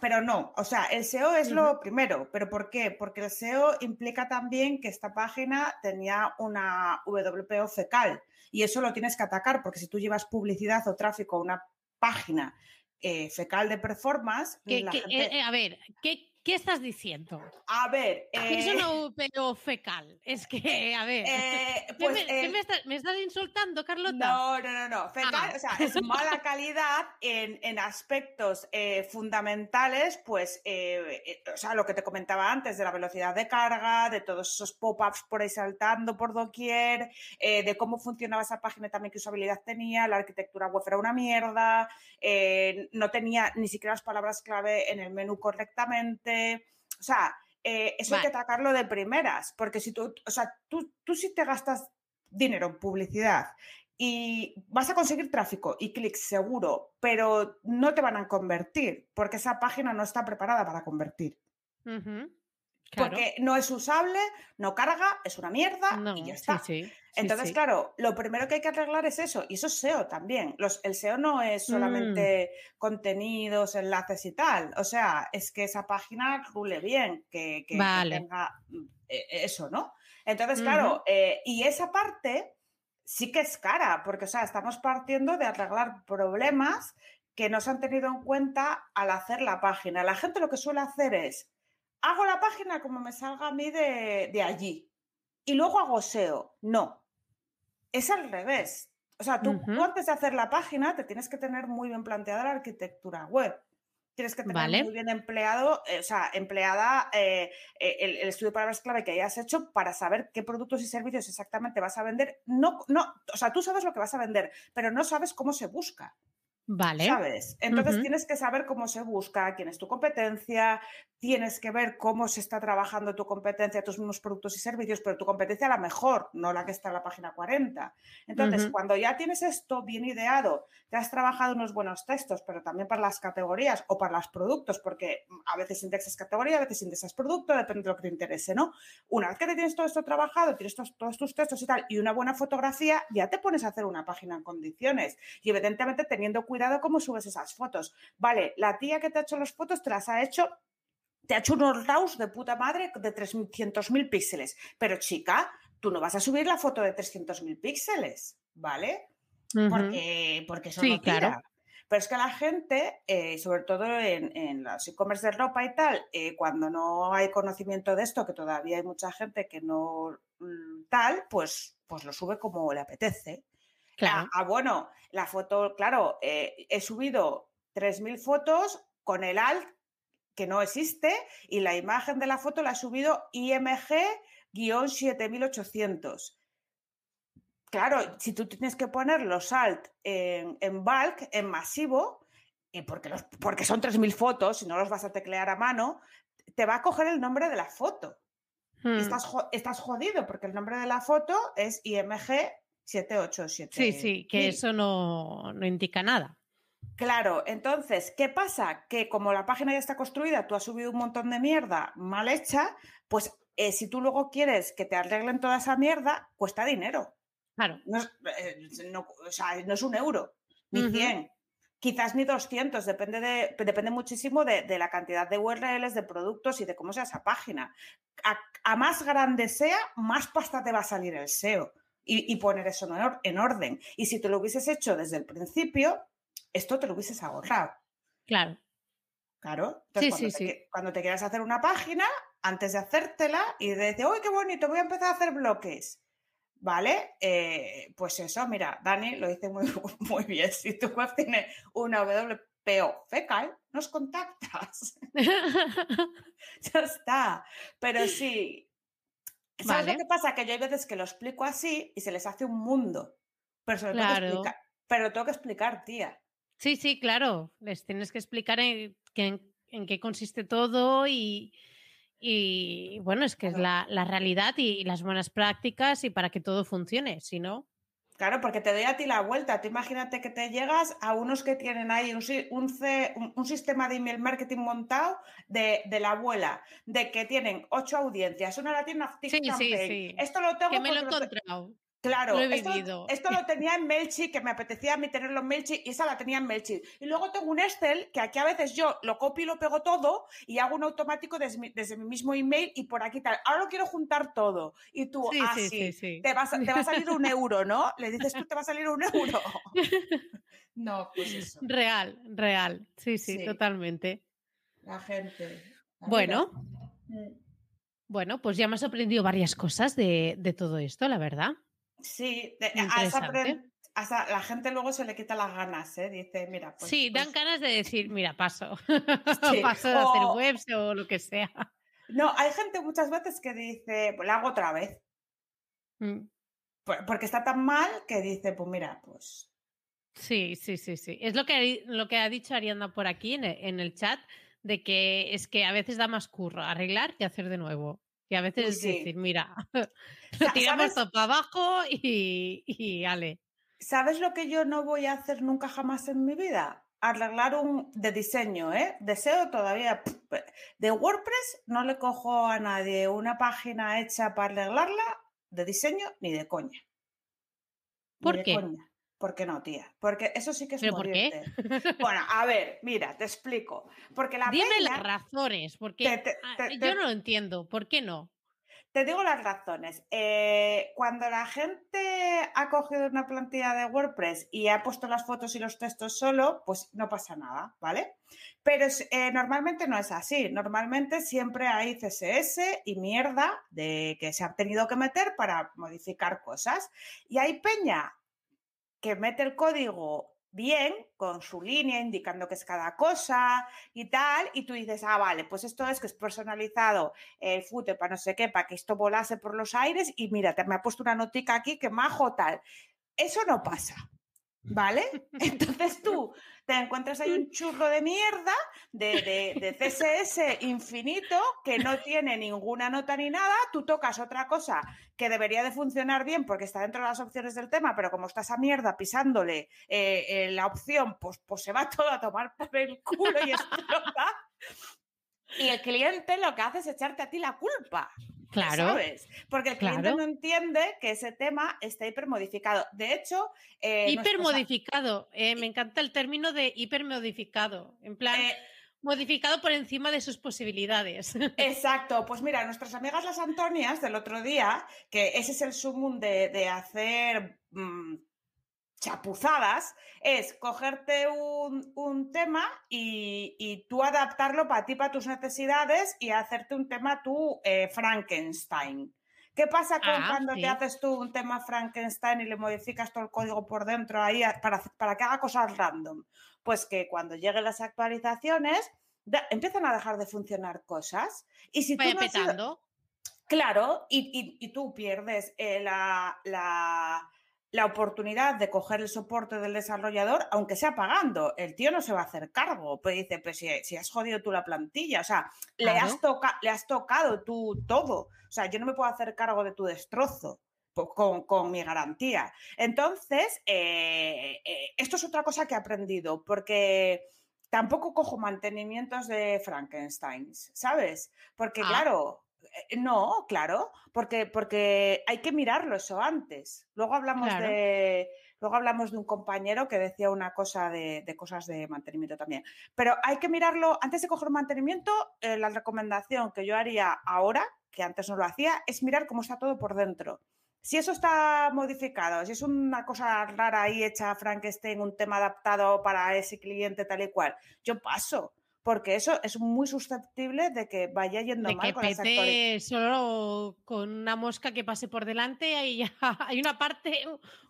pero no, o sea, el SEO es lo primero, pero ¿por qué? Porque el SEO implica también que esta página tenía una WPO fecal y eso lo tienes que atacar, porque si tú llevas publicidad o tráfico a una página eh, fecal de performance, eh, eh, a ver, ¿qué, ¿Qué estás diciendo? A ver. ¿Qué es una fecal? Es que, a ver. [laughs] Pues, me, estás, insultando, Carlota? No, no, no, no. Fecal, ah. o sea, [laughs] es mala calidad en, aspectos fundamentales, pues, o sea, lo que te comentaba antes, de la velocidad de carga, de todos esos pop-ups por ahí saltando por doquier, de cómo funcionaba esa página también, qué usabilidad tenía, la arquitectura web era una mierda, no tenía ni siquiera las palabras clave en el menú correctamente o sea, eh, eso hay que atacarlo de primeras, porque si tú, o sea, tú, tú si te gastas dinero en publicidad y vas a conseguir tráfico y clics seguro, pero no te van a convertir, porque esa página no está preparada para convertir. Porque no es usable, no carga, es una mierda y ya está. Entonces, claro, lo primero que hay que arreglar es eso, y eso es SEO también. Los, el SEO no es mm. solamente contenidos, enlaces y tal. O sea, es que esa página rule bien, que, tenga mm, e, e, eso, ¿no? Entonces, claro, eh, y esa parte sí que es cara, porque, o sea, estamos partiendo de arreglar problemas que no se han tenido en cuenta al hacer la página. La gente lo que suele hacer es hago la página como me salga a mí de, allí y luego hago SEO. No, es al revés. O sea, tú, antes de hacer la página te tienes que tener muy bien planteada la arquitectura web. Tienes que tener muy bien empleado, eh, o sea, empleada eh, eh, el, estudio de palabras clave que hayas hecho para saber qué productos y servicios exactamente vas a vender. No, no, o sea, tú sabes lo que vas a vender, pero no sabes cómo se busca. Vale. ¿Sabes? Entonces tienes que saber cómo se busca, quién es tu competencia, tienes que ver cómo se está trabajando tu competencia, tus mismos productos y servicios, pero tu competencia la mejor, no la que está en la página 40. Entonces, cuando ya tienes esto bien ideado, te has trabajado unos buenos textos, pero también para las categorías o para los productos, porque a veces indexas categoría, a veces indexas producto, depende de lo que te interese, ¿no? Una vez que te tienes todo esto trabajado, tienes todos tus textos y tal, y una buena fotografía, ya te pones a hacer una página en condiciones. Y evidentemente teniendo cuidado cómo subes esas fotos. Vale, la tía que te ha hecho las fotos te las ha hecho te ha hecho unos RAWs de puta madre de 300.000 píxeles. Pero chica, tú no vas a subir la foto de 300.000 píxeles, ¿vale? Porque, porque eso no Pero es que la gente, eh, sobre todo en, los e-commerce de ropa y tal, eh, cuando no hay conocimiento de esto, que todavía hay mucha gente que no mm, tal, pues, pues lo sube como le apetece. Ah, ah, bueno, la foto, claro, eh, he subido 3.000 fotos con el alt que no existe y la imagen de la foto la he subido IMG-7800. Claro, si tú tienes que poner los alt en, bulk, en masivo, y porque, porque son 3.000 fotos y no los vas a teclear a mano, te va a coger el nombre de la foto. Hmm. estás, estás jodido porque el nombre de la foto es IMG 787. Sí, sí, que eso no, indica nada. Claro, entonces, ¿qué pasa? Que como la página ya está construida, tú has subido un montón de mierda mal hecha, pues eh, si tú luego quieres que te arreglen toda esa mierda, cuesta dinero. Claro. No es, eh, o sea, no es un euro, ni 100, quizás ni 200, depende, de, depende muchísimo de, la cantidad de URLs, de productos y de cómo sea esa página. a más grande sea, más pasta te va a salir el SEO y, poner eso en orden. Y si te lo hubieses hecho desde el principio, esto te lo hubieses ahorrado. Claro. Claro. Entonces, cuando, te, cuando, te, quieras hacer una página, antes de hacértela y de decir, ¡uy, qué bonito! Voy a empezar a hacer bloques. ¿Vale? Eh, pues eso, mira, Dani lo dice muy, [laughs] muy bien. Si tu web tiene una WPO fecal, nos contactas. [laughs] [laughs] ya está. Pero sí, ¿Sabes lo que pasa? Que yo hay veces que lo explico así y se les hace un mundo. Pero, claro. pero tengo que explicar, tía. Sí, sí, claro. Les tienes que explicar en, qué consiste todo y, y bueno, es que es la, la, realidad y, las buenas prácticas y para que todo funcione, si no. Claro, porque te doy a ti la vuelta. Tú imagínate que te llegas a unos que tienen ahí un, un, sistema de email marketing montado de, la abuela, de que tienen ocho audiencias, una la tiene sí, sí, sí. Esto lo tengo que me lo he encontrado. Claro, Lo he esto, vivido. esto lo tenía en Mailchimp, que me apetecía a mí tenerlo en Mailchimp y esa la tenía en Mailchimp. Y luego tengo un Excel que aquí a veces yo lo copio y lo pego todo y hago un automático desde mi, desde mi mismo email y por aquí tal. Ahora lo quiero juntar todo. Y tú, Sí, ah, sí, sí, sí, sí. Te, va, a- te va a salir un euro, ¿no? Le dices tú, te va a salir un euro. [laughs] No, pues eso. Real, real. Sí, sí, Sí. totalmente. La gente. la Bueno. Mm. bueno, pues ya me has aprendido varias cosas de, de todo esto, la verdad. Sí, de- a esa la gente luego se le quita las ganas, ¿eh? Dice, mira, pues. sí, dan pues- ganas de decir, mira, paso. [laughs] Sí, paso de hacer webs o lo que sea. No, hay gente muchas veces que dice, pues la hago otra vez. Mm, Por- Porque está tan mal que dice, pues mira, pues. Sí, sí, sí, sí. Es lo que, lo que ha dicho Arianda por aquí en e- en el chat, de que es que a veces da más curro arreglar que hacer de nuevo. Y a veces es decir, mira, [laughs] lo tiramos todo para abajo y, y ale. ¿Sabes lo que yo no voy a hacer nunca jamás en mi vida? Arreglar un de diseño, ¿eh? Deseo todavía. De WordPress no le cojo a nadie una página hecha para arreglarla de diseño ni de coña. Ni ¿Por de qué? coña. ¿Por qué no, tía? Porque eso sí que es ¿Pero por qué? [laughs] Bueno, a ver, mira, te explico. Porque la Dime peña- las razones, porque te- te- ah, te- yo no lo entiendo. ¿Por qué no? Te digo las razones. Eh, cuando la gente ha cogido una plantilla de WordPress y ha puesto las fotos y los textos solo, pues no pasa nada, ¿vale? Pero eh, normalmente no es así. Normalmente siempre hay CSS y mierda de que se ha tenido que meter para modificar cosas. Y hay peña que mete el código bien, con su línea indicando que es cada cosa y tal, y tú dices, ah, vale, pues esto es que es personalizado el footer para no sé qué, para que esto volase por los aires, y mira, te me ha puesto una notica aquí que majo tal. Eso no pasa, ¿vale? [laughs] Entonces tú te encuentras ahí un churro de mierda de, de- de CSS infinito que no tiene ninguna nota ni nada, tú tocas otra cosa que debería de funcionar bien porque está dentro de las opciones del tema, pero como está esa mierda pisándole eh, eh, la opción, pues, pues se va todo a tomar por el culo y [laughs] explota. Y el cliente lo que hace es echarte a ti la culpa. Claro. ¿Sabes? Porque el cliente Claro. no entiende que ese tema está hipermodificado. De hecho, eh, Hipermodificado. eh, me encanta el término de hipermodificado. En plan, eh, modificado por encima de sus posibilidades. [laughs] Exacto, pues mira, nuestras amigas las Antonias del otro día, que ese es el sumum de, de hacer mm, chapuzadas, es cogerte un, un tema y, y tú adaptarlo para ti, para tus necesidades y hacerte un tema tú eh, Frankenstein. ¿Qué pasa con Ah, cuando sí. te haces tú un tema Frankenstein y le modificas todo el código por dentro ahí para, para que haga cosas random? Pues que cuando lleguen las actualizaciones da- empiezan a dejar de funcionar cosas. Y si tú Vaya no has sido- petando. Claro, y, y- y tú pierdes eh, la, la- la oportunidad de coger el soporte del desarrollador, aunque sea pagando. El tío no se va a hacer cargo. Pues dice, pues si, si has jodido tú la plantilla, o sea, le, has toca- le has tocado tú todo. O sea, yo no me puedo hacer cargo de tu destrozo po- con, con mi garantía. Entonces, eh, eh, esto es otra cosa que he aprendido, porque tampoco cojo mantenimientos de Frankenstein, ¿sabes? Porque, Ah. claro, no, claro, porque, porque hay que mirarlo eso antes. Luego hablamos Claro. de. Luego hablamos de un compañero que decía una cosa de, de cosas de mantenimiento también. Pero hay que mirarlo, antes de coger un mantenimiento, eh, la recomendación que yo haría ahora, que antes no lo hacía, es mirar cómo está todo por dentro. Si eso está modificado, si es una cosa rara ahí hecha Frankenstein, un tema adaptado para ese cliente tal y cual, yo paso, porque eso es muy susceptible de que vaya yendo De mal que con las pete solo con una mosca que pase por delante y ya [laughs] hay una parte,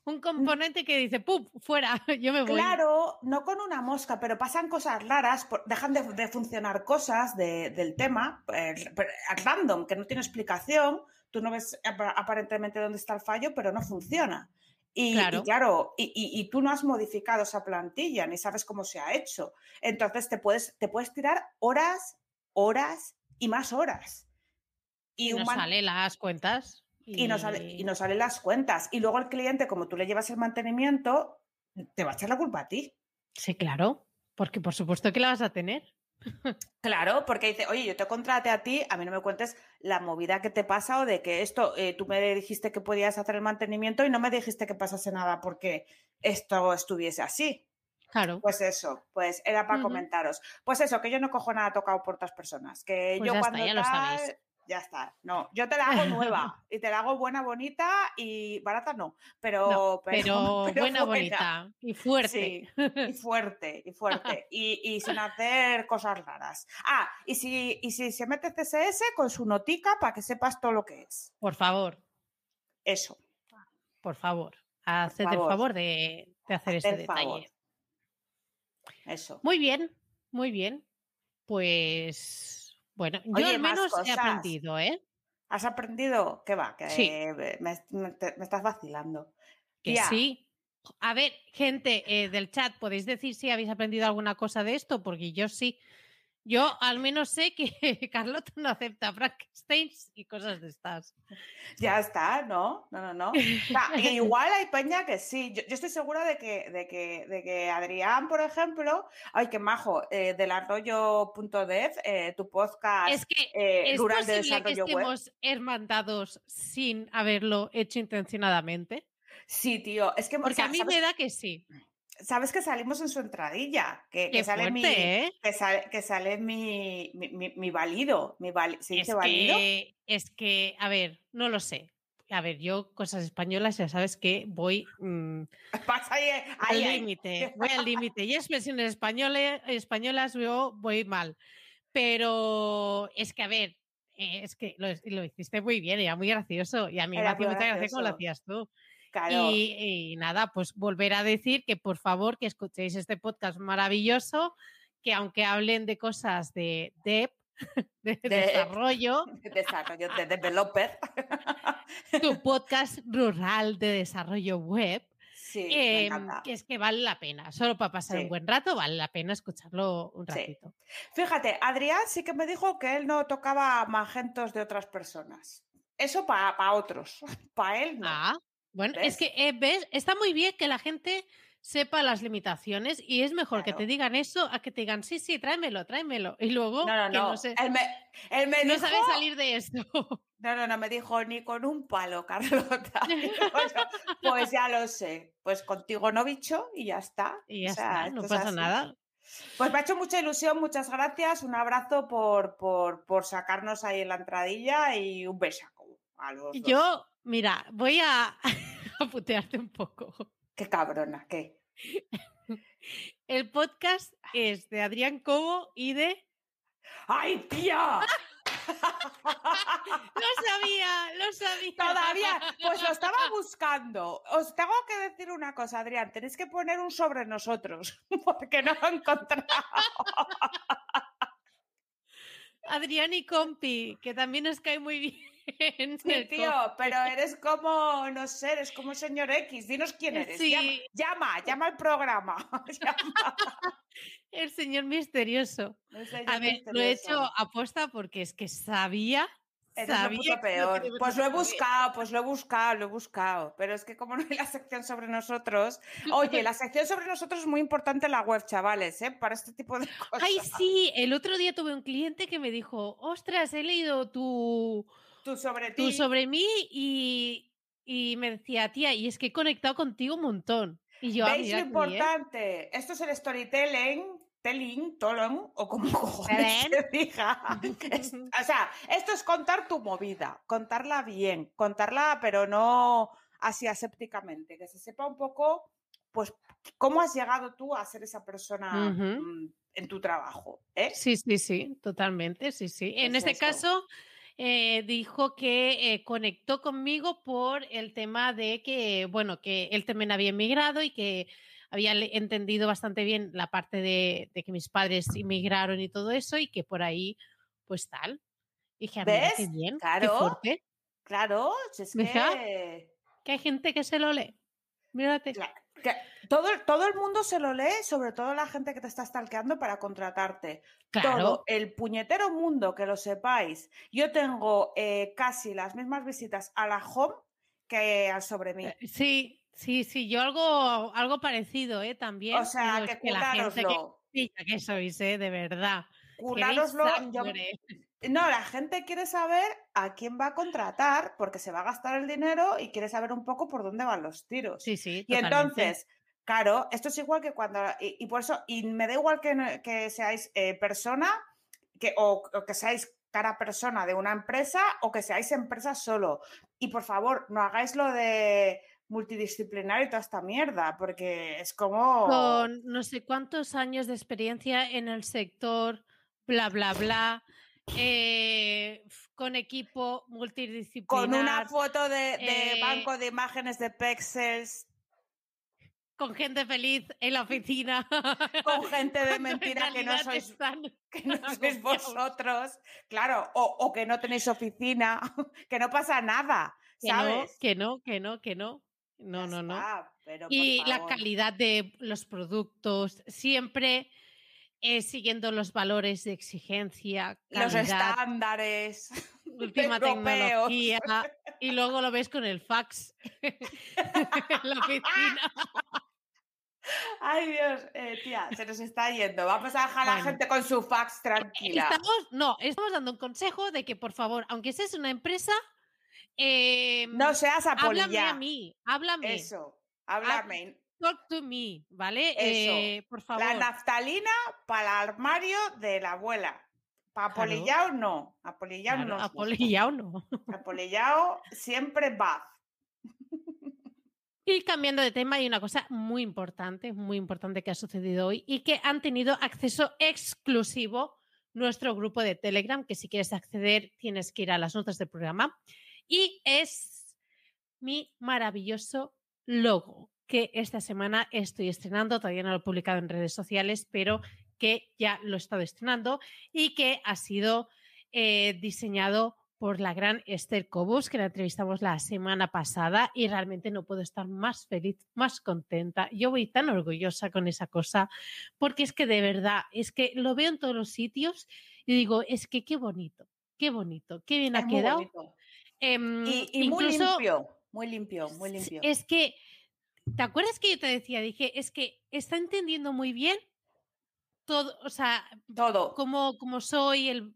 un- componente que dice, ¡pum! Fuera, [laughs] yo me voy. Claro, no con una mosca, pero pasan cosas raras, dejan de, de funcionar cosas de- del tema, eh, random, que no tiene explicación, tú no ves apa- aparentemente dónde está el fallo, pero no funciona. Y y Claro. y, y- y tú no has modificado esa plantilla, ni sabes cómo se ha hecho. Entonces te puedes, te puedes tirar horas, horas y más horas. Y un no man- sale las cuentas. y no, sale, y no salen las cuentas. Y luego el cliente, como tú le llevas el mantenimiento, te va a echar la culpa a ti. Sí, claro. Porque por supuesto que la vas a tener. Claro, porque dice, oye, yo te contraté a ti, a mí no me cuentes la movida que te pasa o de que esto, eh, tú me dijiste que podías hacer el mantenimiento y no me dijiste que pasase nada porque esto estuviese así. Claro. Pues eso, pues era para comentaros. Pues eso, que yo no cojo nada tocado por otras personas. Que Pues yo está, cuando ya lo sabéis. Ya está. No, yo te la hago nueva [laughs] y te la hago buena, bonita y barata no. Pero, No, pero, pero [laughs] pero buena, bonita y fuerte. Sí, y [laughs] fuerte, y fuerte. Y, y sin hacer cosas raras. Ah, y si, y si se mete CSS con su notica para que sepas todo lo que es. Por favor, Eso. por favor, haced el favor. de, de hacer ese favor. detalle. Eso. Muy bien, muy bien. Pues bueno, yo al menos he aprendido, ¿eh? ¿Has aprendido? ¿Qué va? Que Sí. me, me- te- me estás vacilando. Que Tía, sí. A ver, gente eh, del chat, ¿podéis decir si habéis aprendido alguna cosa de esto? Porque yo sí. Yo al menos sé que [laughs] Carlota no acepta Frankensteins y cosas de estas. Ya está, ¿no? No, no, no. O sea, [laughs] igual hay peña que sí. Yo, yo estoy segura de que, de, que, de que Adrián, por ejemplo, ay, qué majo, eh, del arroyo.dev, eh, tu podcast Es que eh, es rural de posible que desarrollo web. estemos hermandados sin haberlo hecho intencionadamente. Sí, tío, es que o Porque sea, a mí ¿sabes, me da que sí. Sabes que salimos en su entradilla, que, sale fuerte, mi, ¿eh? que sale, que sale mi, mi, mi- mi válido, mi val- ¿se Es dice válido? que, es que, a ver, no lo sé. A ver, yo cosas españolas ya sabes que voy mm, [laughs] Pasa ahí, al ahí, límite, [laughs] voy al límite. Y expresiones españoles, españolas yo voy mal. Pero es que, a ver, eh, es que lo, lo hiciste muy bien, era muy gracioso. Y a mí me hacía mucha gracia como lo hacías tú. Claro. Y, y nada, pues volver a decir que por favor que escuchéis este podcast maravilloso, que aunque hablen de cosas de dev, [laughs] de, De- desarrollo, [laughs] Desarrollo de developer. tu [laughs] podcast rural de desarrollo web, Sí, eh, encanta. que es que vale la pena. Solo para pasar Sí. un buen rato, vale la pena escucharlo un Sí. ratito. Fíjate, Adrián sí que me dijo que él no tocaba magentos de otras personas. Eso para otros. Para él no. Ah, bueno, ¿Ves? es que, eh, ¿ves? Está muy bien que la gente sepa las limitaciones y es mejor que te digan eso a que te digan, sí, sí, tráemelo, tráemelo. Y luego No, no, que no. no, sé, Él me, él me no dijo, sabe salir de esto. [laughs] No, no, no, me dijo ni con un palo, [laughs] Carlota. Yo, pues ya lo sé. Pues contigo no, bicho, y ya está. Y ya O sea, está, no pasa así. nada. Pues me ha hecho mucha ilusión, muchas gracias. Un abrazo por, por, por sacarnos ahí en la entradilla y un besaco a los dos. Mira, voy a, [laughs] a putearte un poco. Qué cabrona, qué. [laughs] El podcast es de Adrián Cobo y de... ¡Ay, tía! [laughs] Lo sabía, lo sabía. Todavía, pues lo estaba buscando. Os tengo que decir una cosa, Adrián, tenéis que poner un sobre nosotros, porque no lo he encontrado. Adrián y Compi, que también nos cae muy bien. [laughs] Sí, tío, pero eres como, no sé, eres como señor X. Dinos quién eres. Sí. Llama, llama, llama al programa. [laughs] Llama. [laughs] El señor misterioso. El señor A ver, lo he hecho aposta porque es que sabía. Eres sabía lo peor. Pues lo he buscado, pues lo he buscado, lo he buscado. Pero es que como no hay la sección sobre nosotros. Oye, la sección sobre nosotros es muy importante en la web, chavales, ¿eh? Para este tipo de cosas. Ay, sí, el otro día tuve un cliente que me dijo, ostras, he leído tu, Tú sobre ti. sobre mí y, y me decía, tía, y es que he conectado contigo un montón. Y yo, ah, ¿Veis lo importante? Esto es el storytelling, telling, tolong, o como [laughs] cojones se diga. [laughs] Es- [laughs] o sea, esto es contar tu movida, contarla bien, contarla, pero no así asépticamente, que se sepa un poco, pues, cómo has llegado tú a ser esa persona mm, en tu trabajo, ¿eh? Sí, sí, sí, totalmente, sí, sí. En Es este caso, eh, dijo que eh, conectó conmigo por el tema de que, bueno, que él también había emigrado y que había entendido bastante bien la parte de, de que mis padres inmigraron y todo eso y que por ahí, pues tal. Y dije, "Ah, mira, qué ¿Ves? bien, qué Claro. fuerte, Claro, si es que... que hay gente que se lo lee. Mírate. Que todo, todo el mundo se lo lee, sobre todo la gente que te está stalkeando para contratarte. Claro. todo el puñetero mundo, que lo sepáis. Yo tengo eh, casi las mismas visitas a la home que al sobre mí. Eh, Sí, sí, sí, yo algo, algo parecido, ¿eh? También. O sea, que que la gente que sois, ¿eh? De verdad. curároslo. No, la gente quiere saber a quién va a contratar porque se va a gastar el dinero y quiere saber un poco por dónde van los tiros. Sí, sí. Y entonces, claro, esto es igual que cuando. Y, por eso, y me da igual que, que seáis eh, persona que, o, que seáis cara persona de una empresa o que seáis empresa solo. Y por favor, no hagáis lo de multidisciplinar y toda esta mierda, porque es como... Con no sé cuántos años de experiencia en el sector, bla, bla, bla, eh, con equipo multidisciplinar. Con una foto de, eh, banco de imágenes de pexels. Con gente feliz en la oficina. Con gente de [laughs] mentira que no sois, [laughs] que no [laughs] sois vosotros. Claro, o, o, que no tenéis oficina, que no pasa nada. ¿sabes? que no, que no, que no. No, no, no. y la calidad de los productos, siempre eh, siguiendo los valores de exigencia, los estándares, [laughs] última tecnología, y luego lo ves con el fax [laughs] en la oficina. Ay Dios, eh, tía, se nos está yendo. Vamos a dejar a la gente con su fax tranquila. Estamos, no, estamos dando un consejo de que por favor, aunque seas una empresa, Em, no seas apolillada. Háblame a mí, háblame. Eso, háblame. Talk to me, ¿vale? Eh, por favor. La naftalina para el armario de la abuela. Para apolillado no. Apolillado no. Apolillado [laughs] no. Apolillado siempre va. [laughs] Y cambiando de tema, hay una cosa muy importante, muy importante que ha sucedido hoy y que han tenido acceso exclusivo nuestro grupo de Telegram, que si quieres acceder tienes que ir a las notas del programa y es mi maravilloso logo que esta semana estoy estrenando, todavía no lo he publicado en redes sociales, pero que ya lo he estado estrenando y que ha sido eh, diseñado por la gran Esther Cobos, que la entrevistamos la semana pasada y realmente no puedo estar más feliz, más contenta. Yo voy tan orgullosa con esa cosa, porque es que de verdad, es que lo veo en todos los sitios y digo, es que qué bonito, qué bonito, qué bien ha quedado. Em, y, muy limpio, muy limpio, muy limpio. Es que, ¿te acuerdas que yo te decía? Dije, es que está entendiendo muy bien todo, o sea, todo. Cómo, cómo soy, el,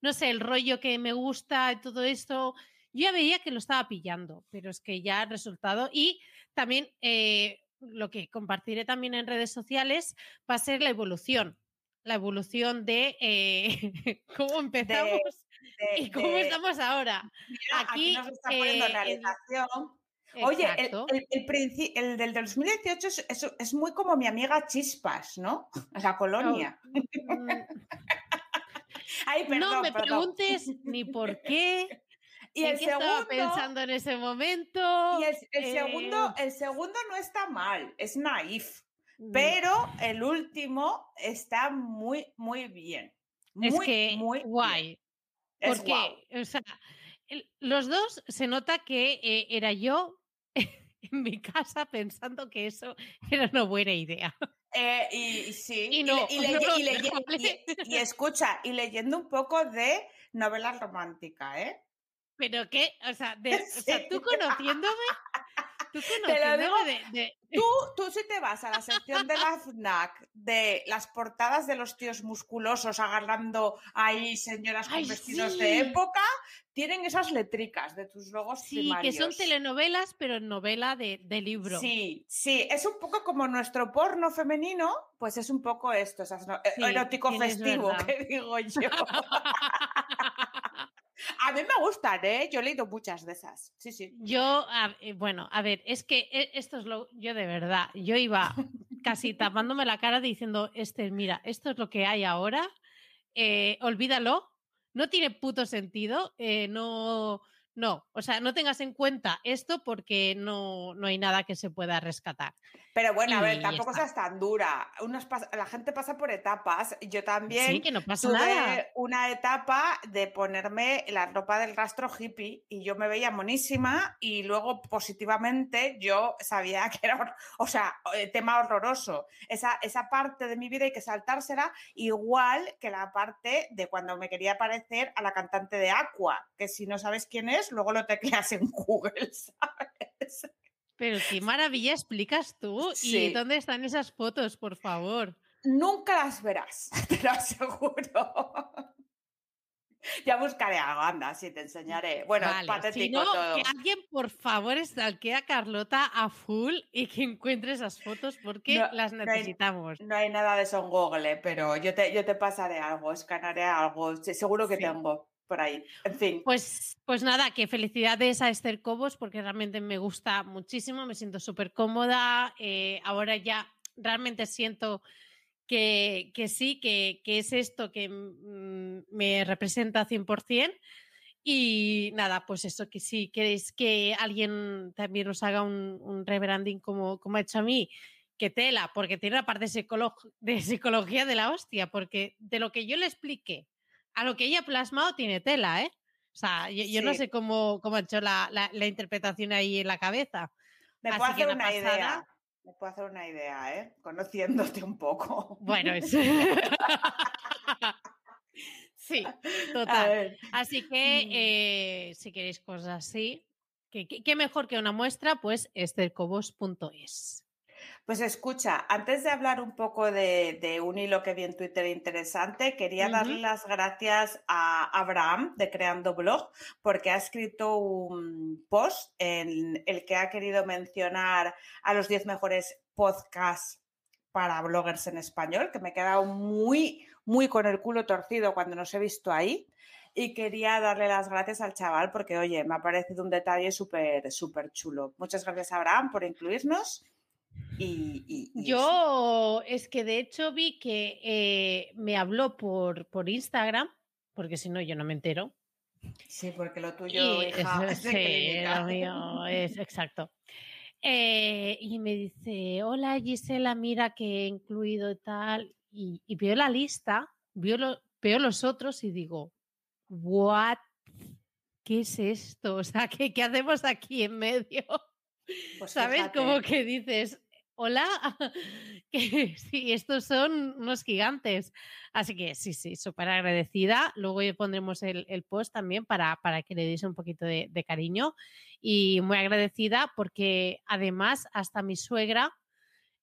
no sé, el rollo que me gusta y todo esto. Yo ya veía que lo estaba pillando, pero es que ya ha resultado. Y también eh, lo que compartiré también en redes sociales va a ser la evolución. La evolución de eh, [laughs] cómo empezamos ¿Y cómo estamos ahora? aquí, nos está poniendo eh, realización. Oye, el, el, del 2018 es, es, muy como mi amiga Chispas, ¿no? [laughs] La colonia. Mm. [laughs] Ay, perdón, no me preguntes ni por qué. [laughs] Y el segundo, estaba pensando en ese momento. Y el, segundo, eh, el segundo no está mal, es naif. Mm. Pero el último está muy, muy bien. Muy, es que muy guay. Porque, o sea, los dos se nota que eh, era yo [laughs] en mi casa pensando que eso era una buena idea. Eh, y, sí, y, y, escucha, y leyendo un poco de novela romántica, ¿eh? Pero qué, o sea, [laughs] o sea tú conociéndome, [laughs] Tú, tú si te vas a la sección de la FNAC de las portadas de los tíos musculosos agarrando ahí señoras con vestidos de época, tienen esas letricas de tus logos sí, que son telenovelas, pero novela de, libro. Sí, sí, es un poco como nuestro porno femenino, pues es un poco esto, erótico festivo, que digo yo. [laughs] [laughs] A mí me gustan, ¿eh? Yo he leído muchas de esas. Sí, sí. Yo, eh, bueno, a ver, es que eh, esto es lo. Yo de verdad, yo iba casi tapándome la cara diciendo, este, mira, esto es lo que hay ahora, eh, olvídalo, no tiene puto sentido, no. No, o sea, no tengas en cuenta esto porque no, no hay nada que se pueda rescatar. Pero bueno, a ver, tampoco seas tan dura. la gente pasa por etapas. Yo también sí, que no pasa tuve una etapa de ponerme la ropa del rastro hippie y yo me veía monísima y luego positivamente yo sabía [laughs] que era, o sea, eh, tema horroroso. Esa, esa parte de mi vida hay que saltársela igual que la parte de cuando me quería parecer a la cantante de Aqua, que si no sabes quién es, luego lo tecleas en Google, [laughs] ¿sabes? Pero qué maravilla explicas tú. ¿Y dónde están esas fotos, por favor? nunca las verás, [laughs] te lo aseguro. Ya buscaré algo, anda, sí, te enseñaré. Bueno, Vale, patético si no, todo. que alguien por favor stalkee a Carlota a full y que encuentre esas fotos porque No, las no hay- necesitamos. No hay nada de eso en Google, pero yo te, yo te pasaré algo, escanearé algo, seguro que Sí. tengo por ahí. En fin, Pues, pues nada, que felicidades a Esther Cobos porque realmente me gusta muchísimo, me siento súper cómoda. eh, ahora ya realmente siento que, que sí, que, que es esto que mm, me representa 100%. Y nada, pues eso, que si queréis que alguien también os haga un, un rebranding como, como ha hecho a mí, que tela, porque tiene una parte de psicología de la hostia, porque de lo que yo le expliqué a lo que ella ha plasmado tiene tela, ¿eh? O sea, yo, yo no sé cómo, cómo ha hecho la, la- la interpretación ahí en la cabeza. me así puedo hacer una idea. Me puedo hacer una idea, ¿eh? Conociéndote un poco. Bueno, [laughs] es... [laughs] sí, total. Así que Mm. eh, si queréis cosas así, que- qué mejor que una muestra, pues estercobos.es. Pues escucha, antes de hablar un poco de, de un hilo que vi en Twitter interesante, quería darle las gracias a Abraham de Creando Blog porque ha escrito un post en el que ha querido mencionar a los 10 mejores podcasts para bloggers en español, que me he quedado muy, muy con el culo torcido cuando nos he visto ahí. Y quería darle las gracias al chaval porque, oye, me ha parecido un detalle súper, súper chulo. Muchas gracias, Abraham, por incluirnos. Y, y- y eso. Yo es que de hecho vi que eh, me habló por, por Instagram, porque si no yo no me entero. Sí, porque lo tuyo, hija, [laughs] es sí, lo mío es exacto. Eh, y me dice, hola Gisela, mira que he incluido tal. Y, y veo la lista, veo, lo- veo los otros y digo, ¿what? ¿Qué es esto? [laughs] O sea, ¿qué, qué hacemos aquí en medio? Pues ¿Sabes? fíjate. Como que dices, hola, [laughs] que sí, estos son unos gigantes. Así que sí, sí, súper agradecida. Luego pondremos el, el post también para, para que le deis un poquito de, de cariño. Y muy agradecida porque además hasta mi suegra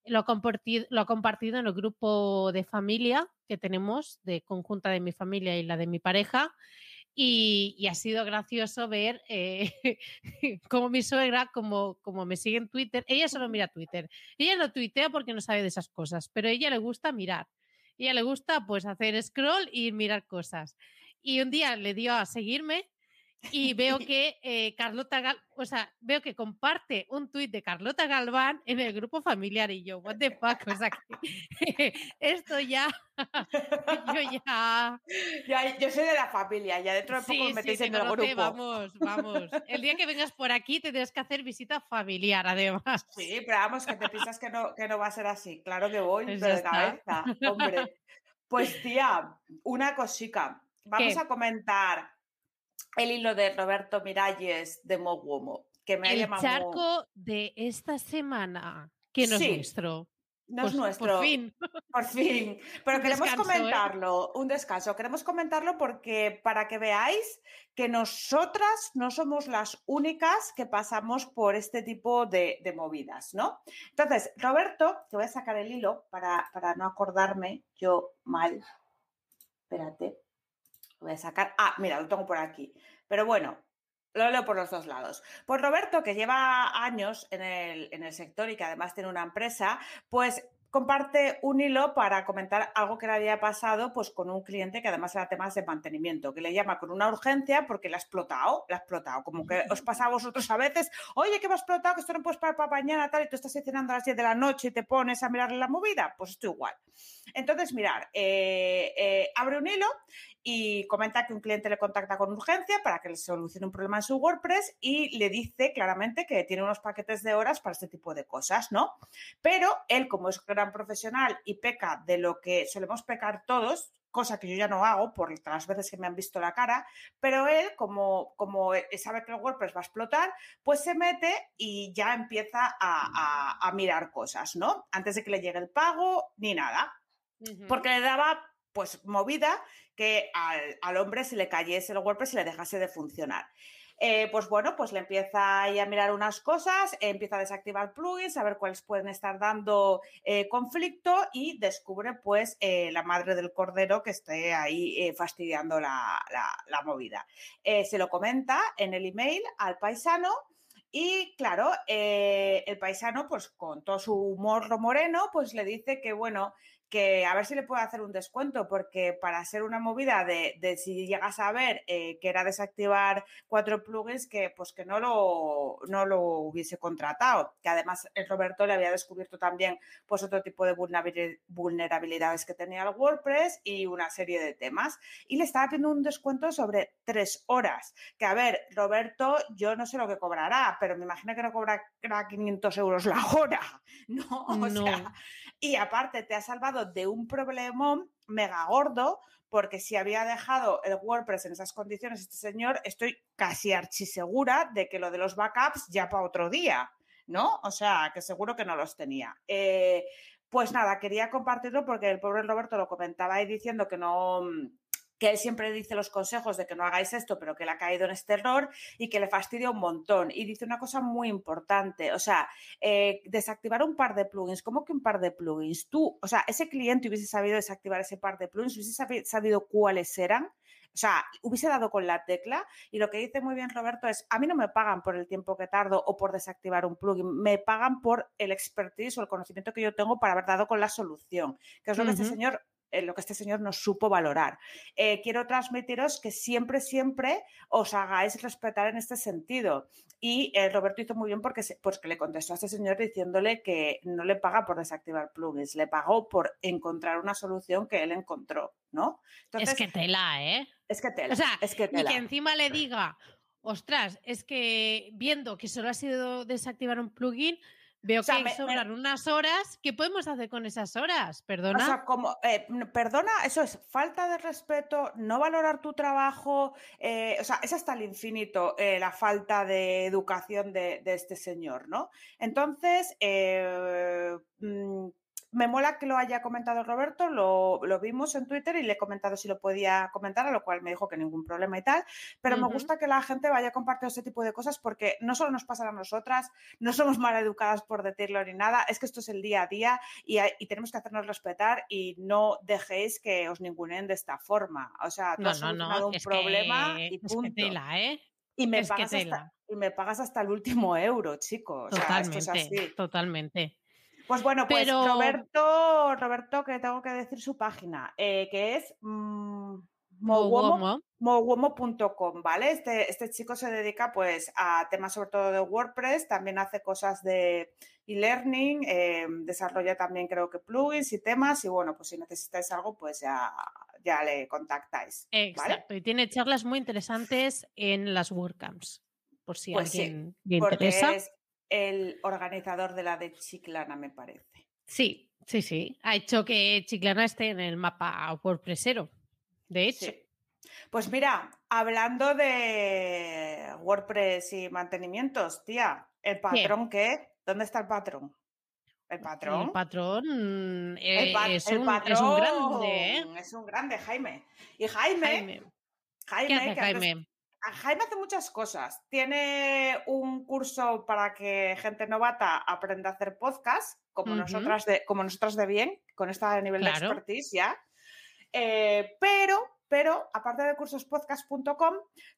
lo ha, compartido, lo ha compartido en el grupo de familia que tenemos, de conjunta de mi familia y la de mi pareja. Y, y ha sido gracioso ver eh, [laughs] cómo mi suegra, como, como me sigue en Twitter, ella solo mira Twitter. Ella no tuitea porque no sabe de esas cosas, pero a ella le gusta mirar. A ella le gusta pues hacer scroll y mirar cosas. Y un día le dio a seguirme y veo [laughs] que eh, Carlota, Gal o sea, veo que comparte un tuit de Carlota Galván en el grupo familiar y yo, what the fuck, o sea, que [laughs] esto ya, [laughs] yo ya... Yo soy de la familia, ya dentro de poco Sí, me sí, metéis te en el grupo. vamos, vamos. El día que vengas por aquí tendrás que hacer visita familiar, además. Sí, pero vamos, que te piensas que no, que no va a ser así. Claro que voy, Pues pero de cabeza, hombre. Pues tía, una cosica. Vamos ¿Qué? a comentar el hilo de Roberto Miralles de Moguomo, que me ha El llamado... charco de esta semana, que no Sí, es nuestro. No es nuestro. Por fin. Por [laughs] fin. Pero Un queremos descanso, ¿eh? comentarlo, un descanso. Queremos comentarlo porque para que veáis que nosotras no somos las únicas que pasamos por este tipo de, de movidas, ¿no? Entonces, Roberto, te voy a sacar el hilo para, para no acordarme yo mal. Espérate. Voy a sacar. Ah, mira, lo tengo por aquí. Pero bueno, lo leo por los dos lados. Pues Roberto, que lleva años en el, en el sector y que además tiene una empresa, pues comparte un hilo para comentar algo que le había pasado pues con un cliente que además era temas de mantenimiento, que le llama con una urgencia porque le ha explotado, le ha explotado, como que os pasa a vosotros a veces, oye, que me ha explotado, que esto no puedes parar para mañana, tal, y tú estás cenando a las 10 de la noche y te pones a mirarle la movida, pues esto igual. Entonces, mirar, eh, eh, abre un hilo y comenta que un cliente le contacta con urgencia para que le solucione un problema en su WordPress y le dice claramente que tiene unos paquetes de horas para este tipo de cosas, ¿no? Pero él, como es gran profesional y peca de lo que solemos pecar todos, cosa que yo ya no hago por las veces que me han visto la cara, pero él, como, como sabe que el WordPress va a explotar, pues se mete y ya empieza a, a, a mirar cosas, ¿no? Antes de que le llegue el pago ni nada, porque le daba pues movida que al, hombre se le cayese el WordPress y le dejase de funcionar. Eh, pues bueno, pues le empieza a mirar unas cosas, empieza a desactivar plugins, a ver cuáles pueden estar dando eh, conflicto y descubre pues eh, la madre del cordero que esté ahí fastidiando la, movida. se lo comenta en el email al paisano y claro, el paisano, pues con todo su humor moreno, pues le dice que, bueno, que a ver si le puedo hacer un descuento, porque para ser una movida de, si llegas a ver eh, que era desactivar cuatro plugins, que pues que no lo, no lo hubiese contratado, que además el Roberto le había descubierto también pues otro tipo de vulnerabilidades que tenía el WordPress y una serie de temas. Y le estaba pidiendo un descuento sobre tres horas, que a ver, Roberto, yo no sé lo que cobrará, pero me imagino que no cobrará 500 euros la hora, [laughs] ¿no? O no. Sea, y aparte te ha salvado de un problemón mega gordo, porque si había dejado el WordPress en esas condiciones este señor, estoy casi archisegura de que lo de los backups ya para otro día, ¿no? O sea, que seguro que no los tenía. Eh, pues nada, quería compartirlo porque el pobre Roberto lo comentaba ahí diciendo que no, que él siempre dice los consejos de que no hagáis esto, pero que él ha caído en este error y que le fastidia un montón. Y dice una cosa muy importante, o sea, eh, desactivar un par de plugins, ¿cómo que un par de plugins? Tú, o sea, ese cliente hubiese sabido desactivar ese par de plugins, hubiese sabido cuáles eran. O sea, hubiese dado con la tecla y lo que dice muy bien Roberto es, a mí no me pagan por el tiempo que tardo o por desactivar un plugin, me pagan por el expertise o el conocimiento que yo tengo para haber dado con la solución, que es lo que este señor lo que este señor nos supo valorar. Eh, quiero transmitiros que siempre, siempre os hagáis respetar en este sentido. Y eh, Roberto hizo muy bien porque pues, que le contestó a este señor diciéndole que no le paga por desactivar plugins, le pagó por encontrar una solución que él encontró, ¿no? es que tela, ¿eh? Es que tela. O sea, es que Y que encima le diga, ostras, es que viendo que solo ha sido desactivar un plugin, Veo que me, sobran unas horas. ¿Qué podemos hacer con esas horas? Perdona. O sea, como, eh, perdona, eso es falta de respeto, no valorar tu trabajo. Eh, o sea, es hasta el infinito eh, la falta de educación de, de, este señor, ¿no? Entonces, mm, me mola que lo haya comentado Roberto, lo, vimos en Twitter y le he comentado si lo podía comentar, a lo cual me dijo que ningún problema y tal, pero me gusta que la gente vaya compartiendo este tipo de cosas porque no solo nos pasa a nosotras, no somos mal educadas por decirlo ni nada, es que esto es el día a día y, tenemos que hacernos respetar y no dejéis que os ningunen de esta forma. O sea, tú no, has no, un problema y punto. ¿eh? Y me, pagas hasta, y me pagas hasta el último euro, chicos. Totalmente, totalmente. Pues bueno, pues Roberto, Roberto, que tengo que decir su página, eh, que es mmm, ¿vale? Este, este chico se dedica pues a temas sobre todo de WordPress, también hace cosas de e-learning, eh, desarrolla también creo que plugins y temas y bueno, pues si necesitáis algo pues ya, ya le contactáis. Exacto, y tiene charlas muy interesantes en las WordCamps, por si pues alguien le interesa el organizador de la de Chiclana, me parece. Sí, sí, sí. Ha hecho que Chiclana esté en el mapa WordPressero, de hecho. Pues mira, hablando de WordPress y mantenimientos, tía, ¿el patrón qué? ¿Dónde está el patrón? El patrón. El patrón, eh, es, un, grande, ¿eh? Es un grande, Jaime. Y Jaime, Jaime, Jaime, Jaime? Jaime hace muchas cosas. Tiene un curso para que gente novata aprenda a hacer podcast, como, nosotras, de, como nosotras de bien, con este nivel de expertise ya. Eh, pero, pero, aparte de cursospodcast.com,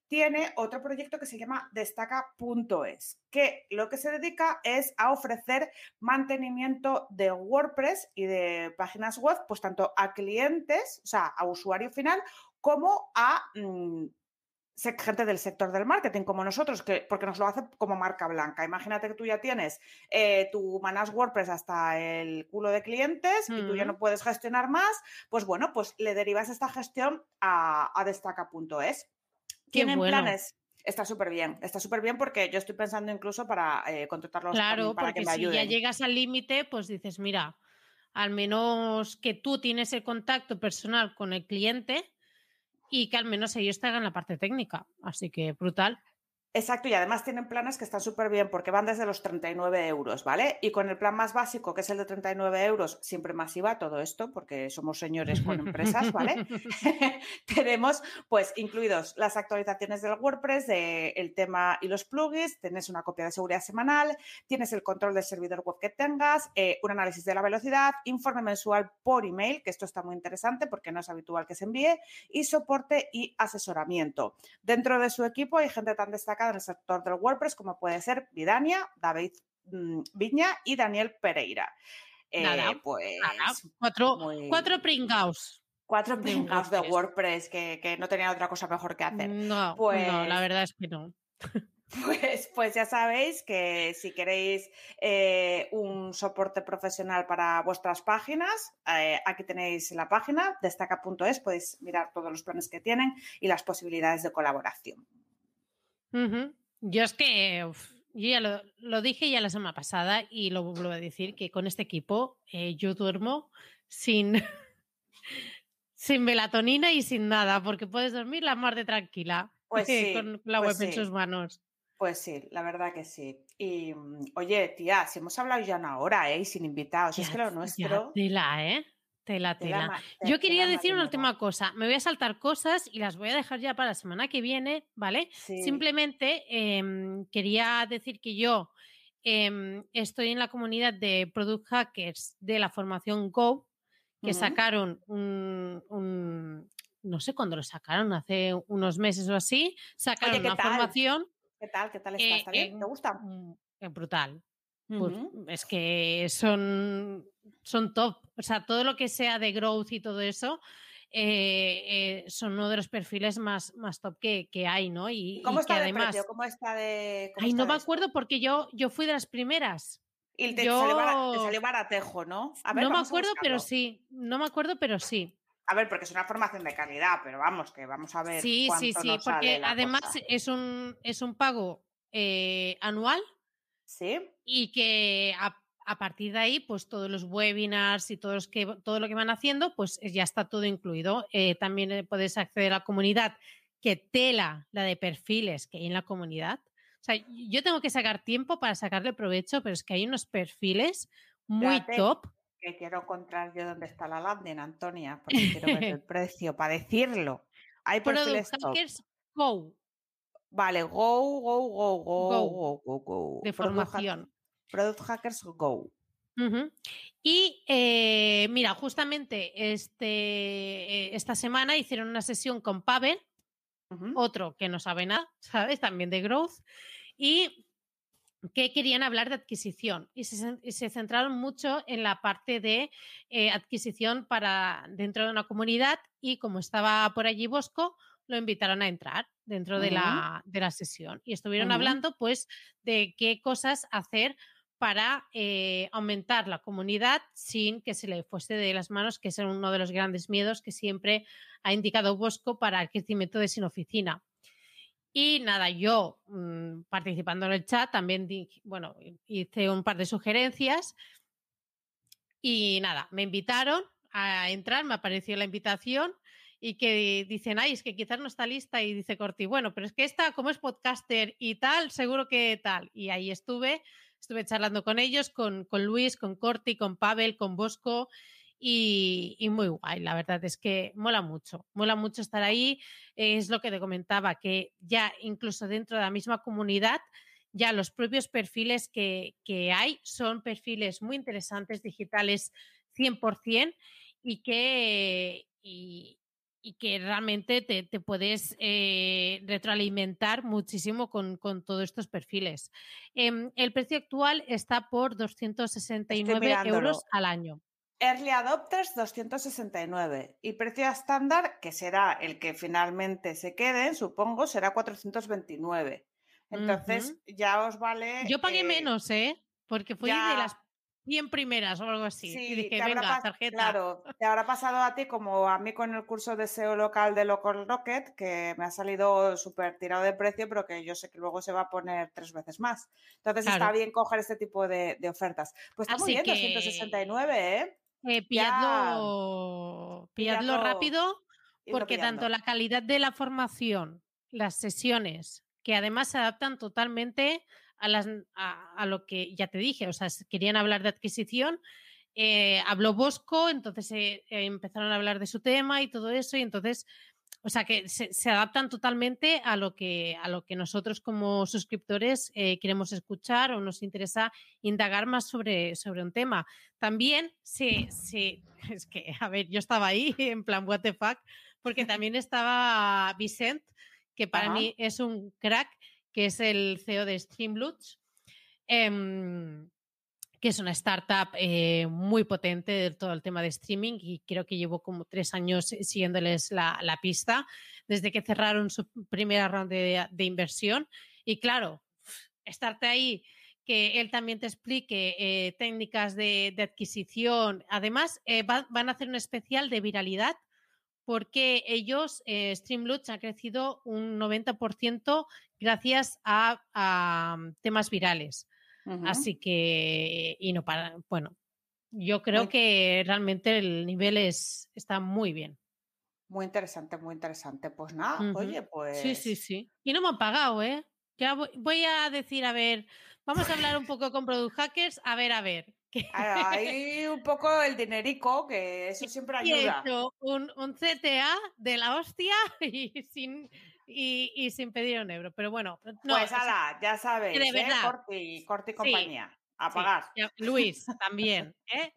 tiene otro proyecto que se llama destaca.es, que lo que se dedica es a ofrecer mantenimiento de WordPress y de páginas web, pues tanto a clientes, o sea, a usuario final, como a mm, gente del sector del marketing como nosotros, que, porque nos lo hace como marca blanca. Imagínate que tú ya tienes eh, tu Manas WordPress hasta el culo de clientes y tú ya no puedes gestionar más, pues bueno, pues le derivas esta gestión a, a destaca.es. ¿Tienen planes? Está súper bien, está súper bien porque yo estoy pensando incluso para eh, contratarlos claro, para que me ayuden. si ya llegas al límite, pues dices, mira, al menos que tú tienes el contacto personal con el cliente, y que al menos ellos te hagan la parte técnica. Así que brutal. Exacto, y además tienen planes que están súper bien porque van desde los 39 euros, ¿vale? Y con el plan más básico, que es el de 39 euros, siempre masiva todo esto, porque somos señores con empresas, ¿vale? [laughs] [laughs] Tenemos, pues, incluidos las actualizaciones del WordPress, del tema y los plugins, tienes una copia de seguridad semanal, tienes el control del servidor web que tengas, eh, un análisis de la velocidad, informe mensual por email, que esto está muy interesante porque no es habitual que se envíe, y soporte y asesoramiento. Dentro de su equipo hay gente tan destacada en el sector del WordPress, como puede ser Vidania, David mm, Viña y Daniel Pereira. Eh, pues cuatro, cuatro pringaos. Cuatro [laughs] pringaos de WordPress que, no tenían otra cosa mejor que hacer. No, pues, no, la verdad es que no. [laughs] Pues, pues ya sabéis que si queréis eh, un soporte profesional para vuestras páginas, eh, aquí tenéis la página destaca.es, podéis mirar todos los planes que tienen y las posibilidades de colaboración. Yo es que yo ya lo, dije ya la semana pasada y lo vuelvo a decir que con este equipo eh, yo duermo sin, [laughs] sin melatonina y sin nada, porque puedes dormir la mar de tranquila pues [laughs] con la pues web en sus manos. Pues sí, la verdad que sí. Y mm, oye, tía, si hemos hablado ya una hora, ¿eh? sin invitados, es que lo nuestro. Ya, ¿eh? Tela, tela. Yo quería decir una última cosa. Me voy a saltar cosas y las voy a dejar ya para la semana que viene, ¿vale? Simplemente em, quería decir que yo em, estoy en la comunidad de Product Hackers de la formación Go, que sacaron un, no sé cuándo lo sacaron, hace unos meses o así, sacaron una formación. ¿Qué tal? ¿Qué tal está? ¿Está bien? ¿Te gusta? Brutal. Pues, es que son, son top. O sea, todo lo que sea de growth y todo eso eh, eh, son uno de los perfiles más, más top que, hay, ¿no? Y, ¿Cómo está que además, precio? ¿Cómo está de.? ay, no me acuerdo porque yo, yo fui de las primeras. Y te, salió, baratejo, ¿no? no me acuerdo, pero sí. No me acuerdo, pero sí. A ver, porque es una formación de calidad, pero vamos, que vamos a ver. Sí, sí, sí, porque además es un, es un pago eh, anual. Sí. Y que a a partir de ahí, pues todos los webinars y todos que, todo lo que van haciendo, pues eh, ya está todo incluido. Eh, también eh, puedes acceder a la comunidad, que tela la de perfiles que hay en la comunidad. O sea, yo tengo que sacar tiempo para sacarle provecho, pero es que hay unos perfiles muy top. Que quiero encontrar yo dónde está la landing, Antonia, porque quiero ver el [laughs] precio para decirlo. Hay perfiles Hackers Go. Vale, go, go, go, go, go, go, De formación. Product Hackers Go. Y eh, mira, justamente este, eh, esta semana hicieron una sesión con Pavel, otro que no sabe nada, [laughs] ¿sabes? También de growth, y que querían hablar de adquisición y se, centraron mucho en la parte de eh, adquisición para dentro de una comunidad y como estaba por allí Bosco, lo invitaron a entrar dentro de, la, de, la, sesión y estuvieron hablando pues de qué cosas hacer para eh, aumentar la comunidad sin que se le fuese de las manos, que es uno de los grandes miedos que siempre ha indicado Bosco para el crecimiento de Sin Oficina. Y nada, yo mm, participando en el chat también bueno, hice un par de sugerencias y nada, me invitaron a entrar, me apareció la invitación y que dicen, ay, es que quizás no está lista y dice Corti, bueno, pero es que esta, como es podcaster y tal, seguro que tal. Y ahí estuve Estuve charlando con ellos, con, Luis, con Corti, con Pavel, con Bosco y, muy guay. La verdad es que mola mucho, mola mucho estar ahí. Es lo que te comentaba, que ya incluso dentro de la misma comunidad, ya los propios perfiles que, hay son perfiles muy interesantes, digitales 100% y que, y que realmente te, puedes eh, retroalimentar muchísimo con, todos estos perfiles. Em, el precio actual está por 269 euros al año. Early Adopters 269 y precio estándar, que será el que finalmente se quede, supongo, será 429. Entonces ya os vale. Yo pagué menos, ¿eh? Porque fui de las 100 primeras o algo así. Sí, y dije, venga, tarjeta. Claro, te habrá pasado a ti como a mí con el curso de SEO local de Local Rocket, que me ha salido súper tirado de precio, pero que yo sé que luego se va a poner tres veces más. Entonces está bien coger este tipo de, ofertas. Pues está muy bien, 269, ¿eh? eh pilladlo, pilladlo, rápido, porque tanto la calidad de la formación, las sesiones que además se adaptan totalmente a, las, a, lo que ya te dije, o sea, querían hablar de adquisición, eh, habló Bosco, entonces eh, empezaron a hablar de su tema y todo eso, y entonces o sea que se, adaptan totalmente a lo que, a lo que nosotros como suscriptores eh, queremos escuchar o nos interesa indagar más sobre, sobre un tema. También sí, sí, [laughs] es que, a ver, yo estaba ahí en plan, what the fuck, porque [laughs] también estaba Vicent, que para mí es un crack, que es el CEO de Streamloots. Em, que es una startup eh, muy potente de todo el tema de streaming y creo que llevo como tres años siguiéndoles la, pista desde que cerraron su primera ronda de, inversión. Y claro, estarte ahí, que él también te explique eh, técnicas de, adquisición. Además, eh, van a hacer un especial de viralidad porque ellos, eh, ha crecido un 90% gracias a temas virales. Así que, y no para, bueno, yo creo que realmente el nivel es, está muy bien. Muy interesante, muy interesante. Pues nada, oye, pues. Sí, sí, sí. Y no me han pagado, ¿eh? Ya voy, a decir, a ver, vamos a hablar un poco con Product Hackers, a ver, a ver. Hay un poco el dinerico, que eso [laughs] siempre ayuda. Hecho un, un CTA de la hostia [laughs] y sin, y, sin pedir un euro. Pero bueno, no, pues ala, ya sabes, de ¿eh? Corti, y compañía. A pagar. Luis también, [laughs] ¿eh?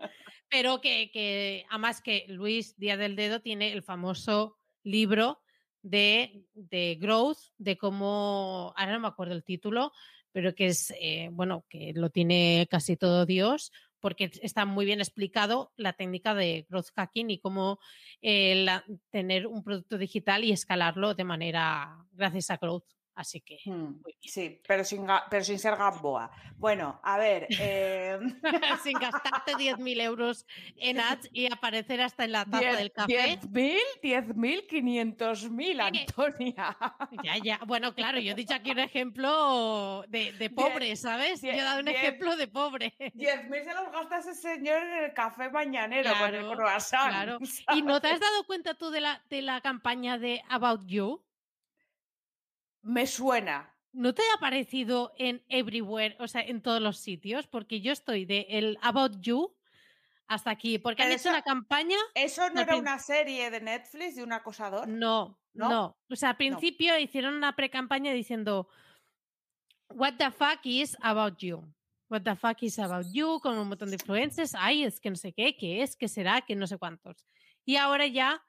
Pero que, que, además que Luis Día del Dedo tiene el famoso libro de, de Growth, de cómo, ahora no me acuerdo el título, pero que es, eh, bueno, que lo tiene casi todo Dios, porque está muy bien explicado la técnica de growth hacking y cómo eh, tener un producto digital y escalarlo de manera gracias a growth. Así que. Hmm, sí, pero sin, pero sin ser Gamboa. Bueno, a ver. Eh... [laughs] sin [laughs] gastarte 10.000 euros en ads y aparecer hasta en la taza del café. ¿10.000? 10.000, 500.000, Antonia. Ya, ya. Bueno, claro, yo he dicho aquí un [laughs] ejemplo de, de pobre, ¿sabes? yo he dado un ejemplo de pobre. 10.000 se los gasta ese señor en el café mañanero con el croissant. Claro. ¿Y no te has dado cuenta tú de la, de la campaña de About You? Me suena. ¿No te ha aparecido en everywhere, o sea, en todos los sitios? Porque yo estoy de el About You hasta aquí, porque han hecho una campaña. ¿Eso no era una serie de Netflix de un acosador? No, no. O sea, al principio hicieron una pre-campaña diciendo What the fuck is about you? What the fuck is about you? Con un montón de influencers. Ay, es que no sé qué, qué es, qué será, que no sé cuántos. Y ahora ya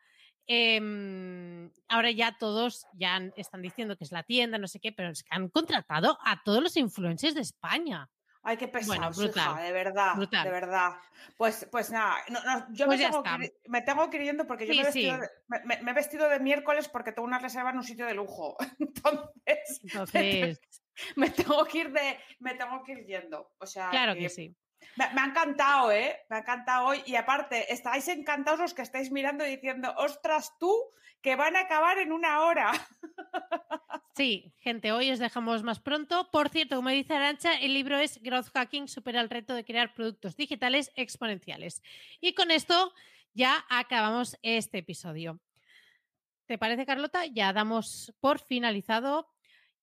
Em, ahora ya todos ya están diciendo que es la tienda, no sé qué, pero es que han contratado a todos los influencers de España. Ay, qué pesado, bueno, brutal, de verdad, de verdad. Pues, pues nada, yo pues me, tengo ir, me, tengo que ir, yendo porque yo me, he vestido de, me, he vestido de, miércoles porque tengo una reserva en un sitio de lujo. [laughs] Entonces, Entonces... Me, tengo que ir de, me tengo que ir yendo. O sea, claro que sí. Me, ha encantado, ¿eh? Me ha encantado hoy. Y aparte, estáis encantados los que estáis mirando diciendo, ostras, tú, que van a acabar en una hora. [laughs] Sí, gente, hoy os dejamos más pronto. Por cierto, como dice Arancha, el libro es Growth Hacking, supera el reto de crear productos digitales exponenciales. Y con esto ya acabamos este episodio. ¿Te parece, Carlota? Ya damos por finalizado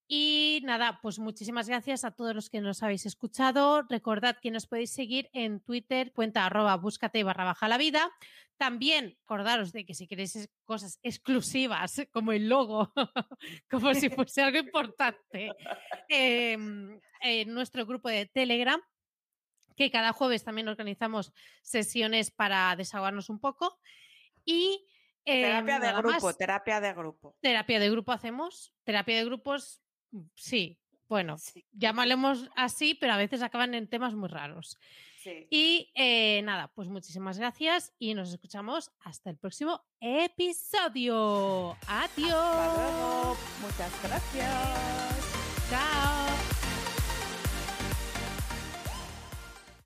y nada, pues muchísimas gracias a todos los que nos habéis escuchado. Recordad que nos podéis seguir en Twitter, cuenta arroba búscate barra baja la vida. También acordaros de que si queréis cosas exclusivas [laughs] como el logo, [laughs] como si [laughs] fuese algo importante, em, en nuestro grupo de Telegram, que cada jueves también organizamos sesiones para desahogarnos un poco. Y terapia em, de grupo, terapia de grupo. Terapia de grupo hacemos. Terapia de grupos sí, bueno, sí. así, pero a veces acaban en temas muy raros. Y eh, nada, pues muchísimas gracias y nos escuchamos hasta el próximo episodio. Adiós. Muchas gracias. Chao.